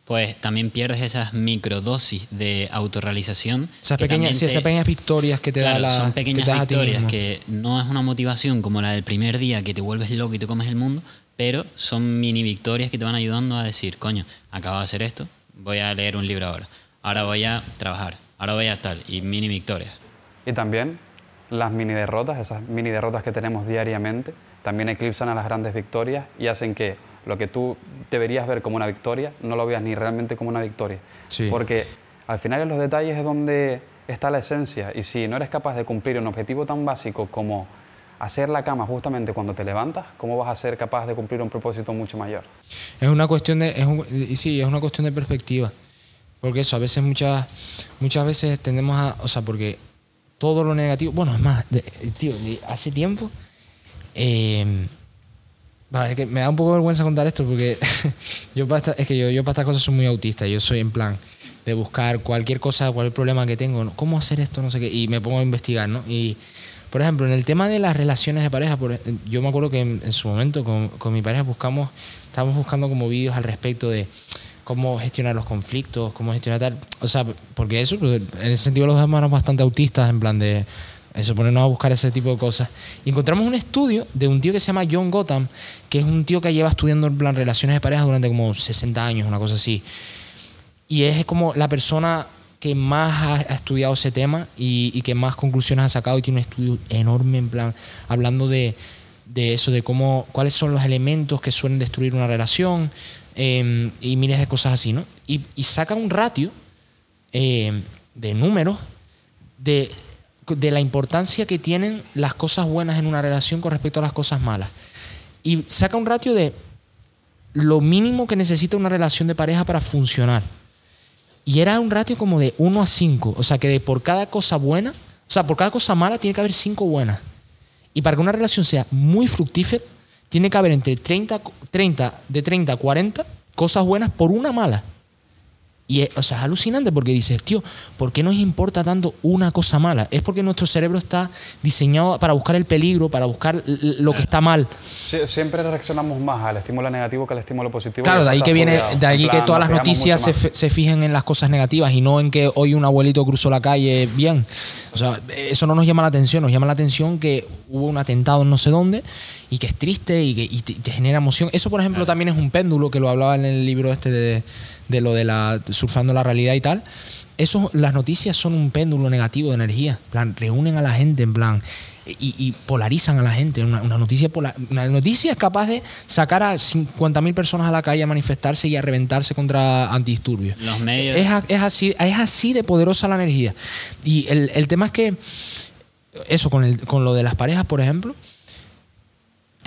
pues también pierdes esas microdosis de autorrealización. Esas que pequeñas, también sí, te- esas pequeñas victorias que te Claro, da la. son que pequeñas victorias que no es una motivación como la del primer día que te vuelves loco y te comes el mundo, pero son mini victorias que te van ayudando a decir, coño, acabo de hacer esto, voy a leer un libro ahora, ahora voy a trabajar, ahora voy a tal, y mini victorias. Y también las mini derrotas, esas mini derrotas que tenemos diariamente, también eclipsan a las grandes victorias y hacen que lo que tú deberías ver como una victoria no lo veas ni realmente como una victoria. Sí. Porque al final en los detalles es donde está la esencia y si no eres capaz de cumplir un objetivo tan básico como hacer la cama justamente cuando te levantas, ¿cómo vas a ser capaz de cumplir un propósito mucho mayor? Es una cuestión de. Es un- sí, es una cuestión de perspectiva. Porque eso, a veces, muchas, muchas veces tendemos a. O sea, porque todo lo negativo. Bueno, es más, de- tío, de- hace tiempo. eh, vale, es que me da un poco de vergüenza contar esto porque yo para es que yo, yo para estas cosas soy muy autista. Yo soy en plan de buscar cualquier cosa, cualquier problema que tengo. ¿cómo hacer esto? No sé qué. Y me pongo a investigar, ¿no? Y, por ejemplo, en el tema de las relaciones de pareja, por- yo me acuerdo que en, en su momento con, con mi pareja buscamos, estábamos buscando como vídeos al respecto de cómo gestionar los conflictos, cómo gestionar tal. O sea, porque eso, pues, en ese sentido los dos hermanos bastante autistas, en plan de eso, ponernos a buscar ese tipo de cosas. Y encontramos un estudio de un tío que se llama John Gotham, que es un tío que lleva estudiando en plan relaciones de pareja durante como 60 años, una cosa así. Y es como la persona que más ha, estudiado ese tema y, que más conclusiones ha sacado y tiene un estudio enorme en plan hablando de, de eso, de cómo, cuáles son los elementos que suelen destruir una relación eh, y miles de cosas así, ¿no? Y, saca un ratio eh, de números de, de la importancia que tienen las cosas buenas en una relación con respecto a las cosas malas. Y saca un ratio de lo mínimo que necesita una relación de pareja para funcionar. Y era un ratio como de 1 a 5. O sea, que de por cada cosa buena, o sea, por cada cosa mala tiene que haber 5 buenas. Y para que una relación sea muy fructífera, tiene que haber entre 30, 30 de 30 a 40 cosas buenas por una mala. Y es, o sea, es alucinante porque dices, tío, ¿por qué nos importa tanto una cosa mala? Es porque nuestro cerebro está diseñado para buscar el peligro, para buscar lo que está mal. Sie- Siempre reaccionamos más al estímulo negativo que al estímulo positivo. Claro, de ahí que viene, de ahí que todas las noticias se, se fijen en las cosas negativas y no en que hoy un abuelito cruzó la calle bien. O sea, eso no nos llama la atención, nos llama la atención que hubo un atentado en no sé dónde y que es triste y que y te, te genera emoción. Eso, por ejemplo, también es un péndulo que lo hablaba en el libro este de, de lo de la surfando la realidad y tal. Eso, las noticias son un péndulo negativo de energía. En plan, reúnen a la gente, en plan, y, y polarizan a la gente. Una, una noticia pola- una noticia es capaz de sacar a 50.000 personas a la calle a manifestarse y a reventarse contra antidisturbios. Los medios- Es, es así, es así de poderosa la energía. Y el, el tema es que, eso, con, el, con lo de las parejas, por ejemplo,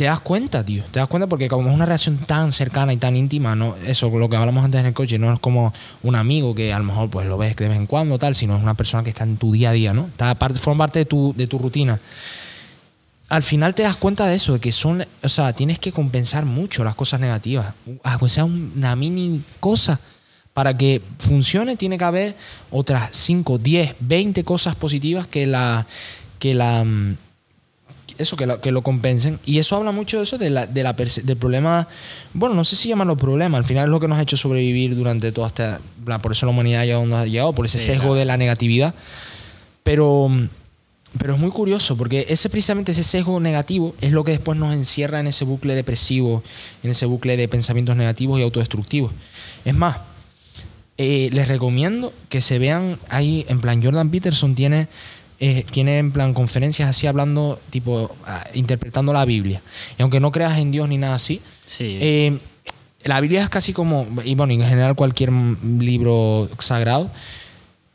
te das cuenta, tío. Te das cuenta porque como es una relación tan cercana y tan íntima, no, eso lo que hablamos antes en el coche, no es como un amigo que a lo mejor pues lo ves de vez en cuando, tal, sino es una persona que está en tu día a día, ¿no? Está parte, forma parte de tu, de tu rutina. Al final te das cuenta de eso, de que son, o sea, tienes que compensar mucho las cosas negativas. Aunque sea una mini cosa, para que funcione tiene que haber otras 5, 10, 20 cosas positivas que la, que la, mm, eso, que lo, que lo compensen. Y eso habla mucho de eso, de la, de la perce- del problema, bueno, no sé si llamarlo problema, al final es lo que nos ha hecho sobrevivir durante toda esta, la- por eso la humanidad ha llegado donde ha llegado, por ese Sí, sesgo claro. de la negatividad. Pero, pero es muy curioso, porque ese precisamente ese sesgo negativo es lo que después nos encierra en ese bucle depresivo, en ese bucle de pensamientos negativos y autodestructivos. Es más, eh, les recomiendo que se vean ahí, en plan, Jordan Peterson tiene, eh, tiene en plan conferencias así hablando, tipo, ah, interpretando la Biblia. Y aunque no creas en Dios ni nada así, Sí. eh, la Biblia es casi como, y bueno, en general cualquier libro sagrado,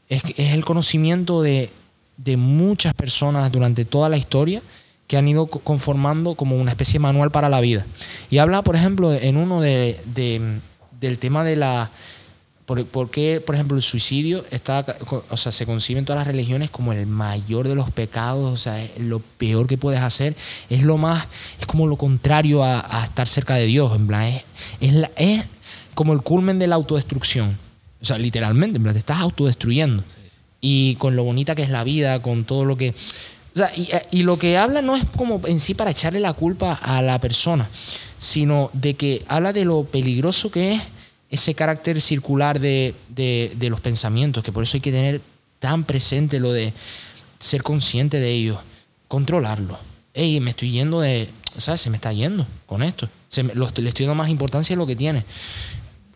es, es el conocimiento de, de muchas personas durante toda la historia que han ido co- conformando como una especie de manual para la vida. Y habla, por ejemplo, en uno de, de- del tema de la... Por, por ejemplo, el suicidio está, o sea, se concibe en todas las religiones como el mayor de los pecados, o sea, es lo peor que puedes hacer, es lo más, es como lo contrario a, a estar cerca de Dios, en plan, es, es, la- es como el culmen de la autodestrucción, o sea, literalmente, en plan, te estás autodestruyendo. Y con lo bonita que es la vida, con todo lo que... O sea, y, y lo que habla no es como en sí para echarle la culpa a la persona, sino de que habla de lo peligroso que es ese carácter circular de, de- de los pensamientos, que por eso hay que tener tan presente lo de ser consciente de ellos, controlarlo. Ey, me estoy yendo de... ¿Sabes? Se me está yendo con esto. Se me- lo le estoy dando más importancia de lo que tiene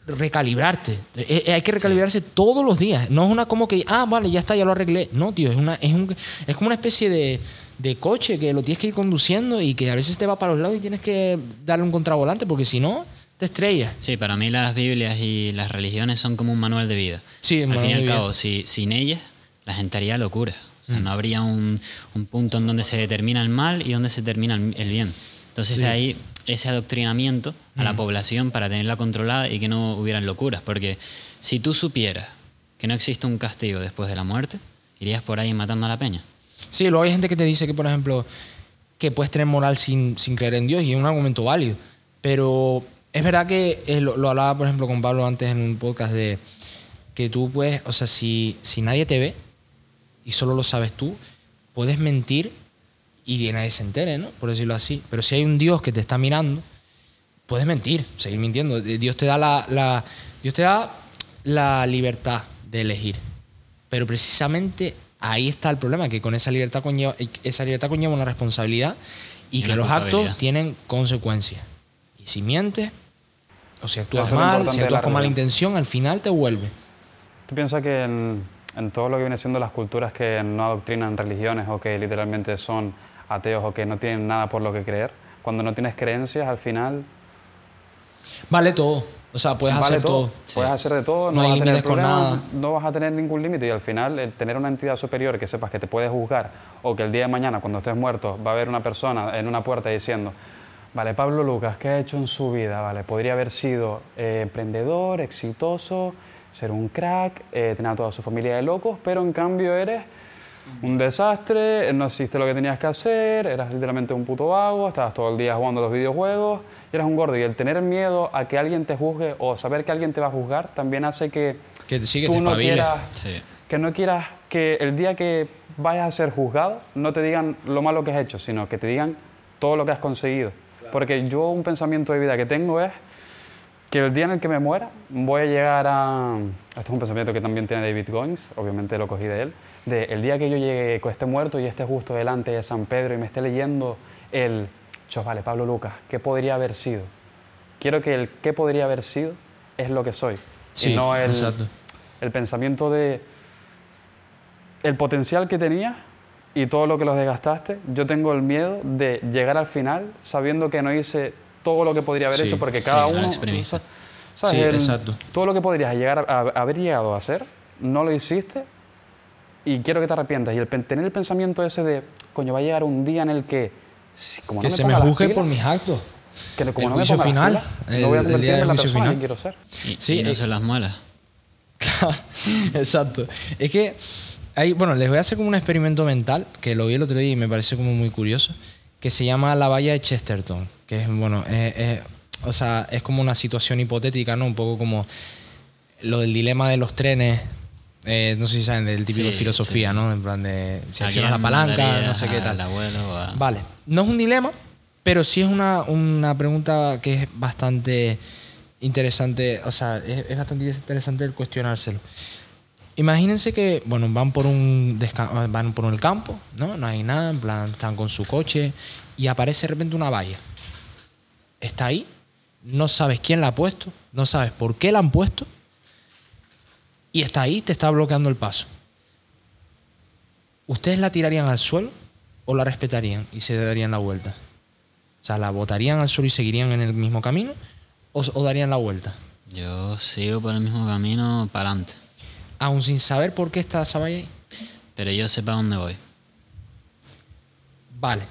recalibrarte. Eh, eh, hay que recalibrarse todos los días. No es una como que, ah, vale, ya está, ya lo arreglé. No, tío, es, una, es, un, es como una especie de, de coche que lo tienes que ir conduciendo y que a veces te va para los lados y tienes que darle un contravolante porque si no, te estrellas. Sí, para mí las Biblias y las religiones son como un manual de vida. Sí, al fin y al cabo, si, sin ellas, la gente haría locura. O Mm. sea, no habría un, un punto en donde se determina el mal y donde se termina el, bien. Entonces, de ahí ese adoctrinamiento a Mm. la población para tenerla controlada y que no hubieran locuras. Porque si tú supieras que no existe un castigo después de la muerte, irías por ahí matando a la peña. Sí, luego hay gente que te dice que, por ejemplo, que puedes tener moral sin, sin creer en Dios y es un argumento válido. Pero es verdad que eh, lo, lo hablaba, por ejemplo, con Pablo antes en un podcast de que tú puedes, o sea, si, si nadie te ve y solo lo sabes tú, puedes mentir y que nadie se entere, ¿no? Por decirlo así. Pero si hay un Dios que te está mirando, puedes mentir, seguir mintiendo. Eh, Dios te da la, la- Dios te da la libertad de elegir. Pero precisamente ahí está el problema, que con esa libertad conlleva, esa libertad conlleva una responsabilidad y, Y que los actos tienen consecuencias. Y si mientes, o si actúas mal, si actúas con mala intención, al final te vuelve. ¿Tú piensas que en, en todo lo que viene siendo las culturas que no adoctrinan religiones o que literalmente son ateos o que no tienen nada por lo que creer, cuando no tienes creencias, al final Vale todo. O sea, puedes vale hacer todo. Puedes hacer de todo, No no, hay vas a tener límites con problemas, nada. no vas a tener ningún límite y al final el tener una entidad superior que sepas que te puede juzgar o que el día de mañana cuando estés muerto va a haber una persona en una puerta diciendo, vale, Pablo Lucas, ¿qué ha hecho en su vida? Vale, podría haber sido eh, emprendedor, exitoso, ser un crack, eh, tener a toda su familia de locos, pero en cambio eres un desastre, no hiciste lo que tenías que hacer, eras literalmente un puto vago, estabas todo el día jugando los videojuegos y eras un gordo. Y el tener miedo a que alguien te juzgue o saber que alguien te va a juzgar también hace que, Que te- sí, que tú te no quieras, Sí. que no quieras que el día que vayas a ser juzgado no te digan lo malo que has hecho, sino que te digan todo lo que has conseguido. Porque yo un pensamiento de vida que tengo es que el día en el que me muera voy a llegar a... Esto es un pensamiento que también tiene David Goins, obviamente lo cogí de él, de el día que yo llegue, que esté muerto y esté justo delante de San Pedro y me esté leyendo el... Vale, Pablo Lucas, ¿qué podría haber sido? Quiero que el qué podría haber sido es lo que soy. Sí, y no el, exacto. el pensamiento de el potencial que tenía y todo lo que los desgastaste. Yo tengo el miedo de llegar al final sabiendo que no hice todo lo que podría haber Sí, hecho porque cada sí, uno... ¿sabes? Sí, El- exacto. Todo lo que podrías llegar a, a- haber llegado a hacer, no lo hiciste y quiero que te arrepientas. Y el tener el pensamiento ese de, coño, va a llegar un día en el que, si- como no que se me ponga las juzgue pilas, por mis actos. que como el no me juicio las final, pilas, no voy a el- el día del en la juicio final. que quiero ser. Y, Sí, y no se las muelas. Exacto. Es que hay, bueno, les voy a hacer como un experimento mental que lo vi el otro día y me parece como muy curioso, que se llama la valla de Chesterton, que es bueno, es- es- o sea, es como una situación hipotética, ¿no? Un poco como lo del dilema de los trenes. eh, no sé si saben del típico de Sí, filosofía, sí. ¿no? En plan de si ¿A accionas la palanca, no sé qué tal. ¿Al abuelo o a- Vale, no es un dilema, pero sí es una, una pregunta que es bastante interesante, o sea, es, es bastante interesante el cuestionárselo. Imagínense que, bueno, van por un van por el campo, ¿no? No hay nada, en plan, están con su coche y aparece de repente una valla. Está ahí, no sabes quién la ha puesto, no sabes por qué la han puesto y está ahí, te está bloqueando el paso. ¿Ustedes la tirarían al suelo o la respetarían y se darían la vuelta? O sea, ¿la botarían al suelo y seguirían en el mismo camino o, o darían la vuelta? Yo sigo por el mismo camino para adelante. Aún sin saber por qué está valla ahí. Pero yo sé para dónde voy. Vale.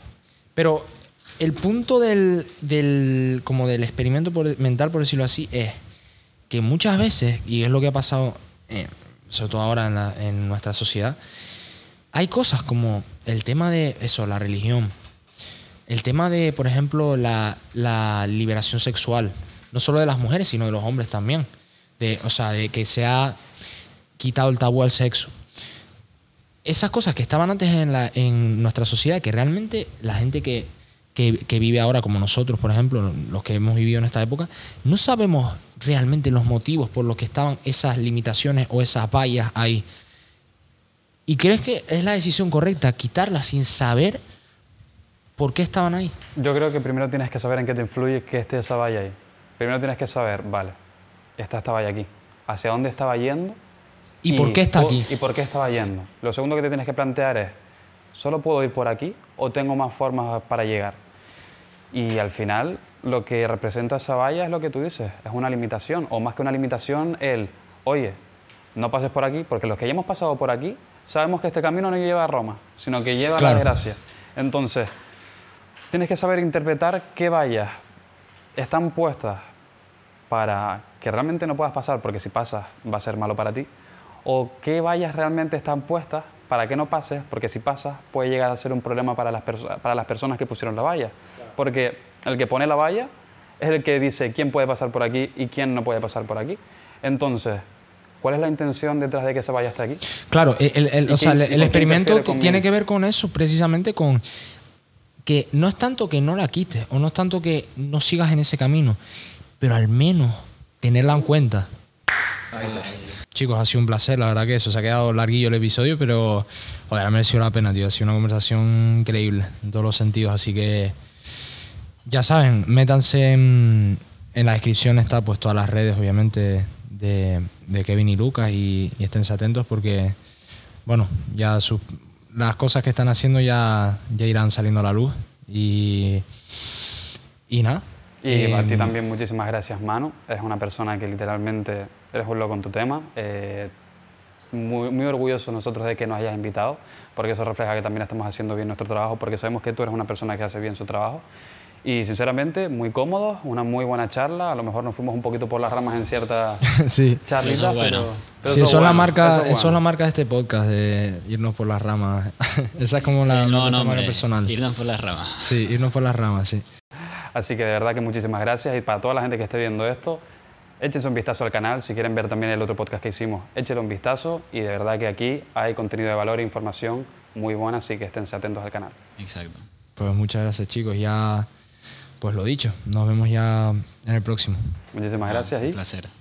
Pero el punto del, del- como del experimento mental, por decirlo así, es que muchas veces, y es lo que ha pasado, eh, sobre todo ahora en, la- en nuestra sociedad, hay cosas como el tema de eso, la religión, el tema de, por ejemplo, la, la liberación sexual, no solo de las mujeres, sino de los hombres también. De, o sea, de que se ha quitado el tabú al sexo esas cosas que estaban antes en, nuestra sociedad, que realmente la gente que, que- que vive ahora, como nosotros, por ejemplo, los que hemos vivido en esta época, no sabemos realmente los motivos por los que estaban esas limitaciones o esas vallas ahí. ¿Y crees que es la decisión correcta quitarlas sin saber por qué estaban ahí? Yo creo que primero tienes que saber en qué te influye que esté esa valla ahí. Primero tienes que saber, vale, está esta valla aquí. ¿Hacia dónde estaba yendo? ¿Y, por qué está aquí? ¿Y por qué estaba yendo? Lo segundo que te tienes que plantear es, ¿solo puedo ir por aquí o tengo más formas para llegar? Y al final, lo que representa esa valla es lo que tú dices, es una limitación, o más que una limitación, el, oye, no pases por aquí, porque los que ya hemos pasado por aquí, sabemos que este camino no lleva a Roma, sino que lleva a la desgracia. Entonces, tienes que saber interpretar qué vallas están puestas para que realmente no puedas pasar, porque si pasas va a ser malo para ti, o qué vallas realmente están puestas para que no pases, porque si pasas puede llegar a ser un problema para las, perso- para las personas que pusieron la valla. Porque el que pone la valla es el que dice quién puede pasar por aquí y quién no puede pasar por aquí. Entonces, ¿cuál es la intención detrás de que esa valla esté aquí? Claro, el, el- el- ¿Y o sea, el, el experimento tiene que ver con eso, precisamente con que no es tanto que no la quites o no es tanto que no sigas en ese camino, pero al menos tenerla en cuenta. Chicos, ha sido un placer, la verdad que eso, se ha quedado larguillo el episodio, pero joder, ha merecido la pena, tío. Ha sido una conversación increíble en todos los sentidos, así que ya saben, métanse en, en la descripción, está pues todas las redes, obviamente, de, Kevin y Lucas y, y esténse atentos porque, bueno, ya sus- las cosas que están haciendo ya, ya irán saliendo a la luz y, y nada. Y a ti Em, también muchísimas gracias, Manu. Eres una persona que literalmente eres un loco en tu tema. Eh, muy, muy orgulloso nosotros de que nos hayas invitado, porque eso refleja que también estamos haciendo bien nuestro trabajo, porque sabemos que tú eres una persona que hace bien su trabajo. Y sinceramente, muy cómodos, una muy buena charla. A lo mejor nos fuimos un poquito por las ramas en ciertas sí. charlitas, Eso es bueno. pero, pero Sí, eso eso, es la bueno, marca, eso es eso es bueno. la marca de este podcast, de irnos por las ramas. Esa es como la, Sí, no, nuestra no, marca hombre, personal. irnos por las ramas. Sí, irnos por las ramas, sí. Así que de verdad que muchísimas gracias y para toda la gente que esté viendo esto, échense un vistazo al canal, si quieren ver también el otro podcast que hicimos, échenle un vistazo y de verdad que aquí hay contenido de valor e información muy buena, así que esténse atentos al canal. Exacto. Pues muchas gracias chicos, ya pues lo dicho, nos vemos ya en el próximo. Muchísimas gracias y Un placer.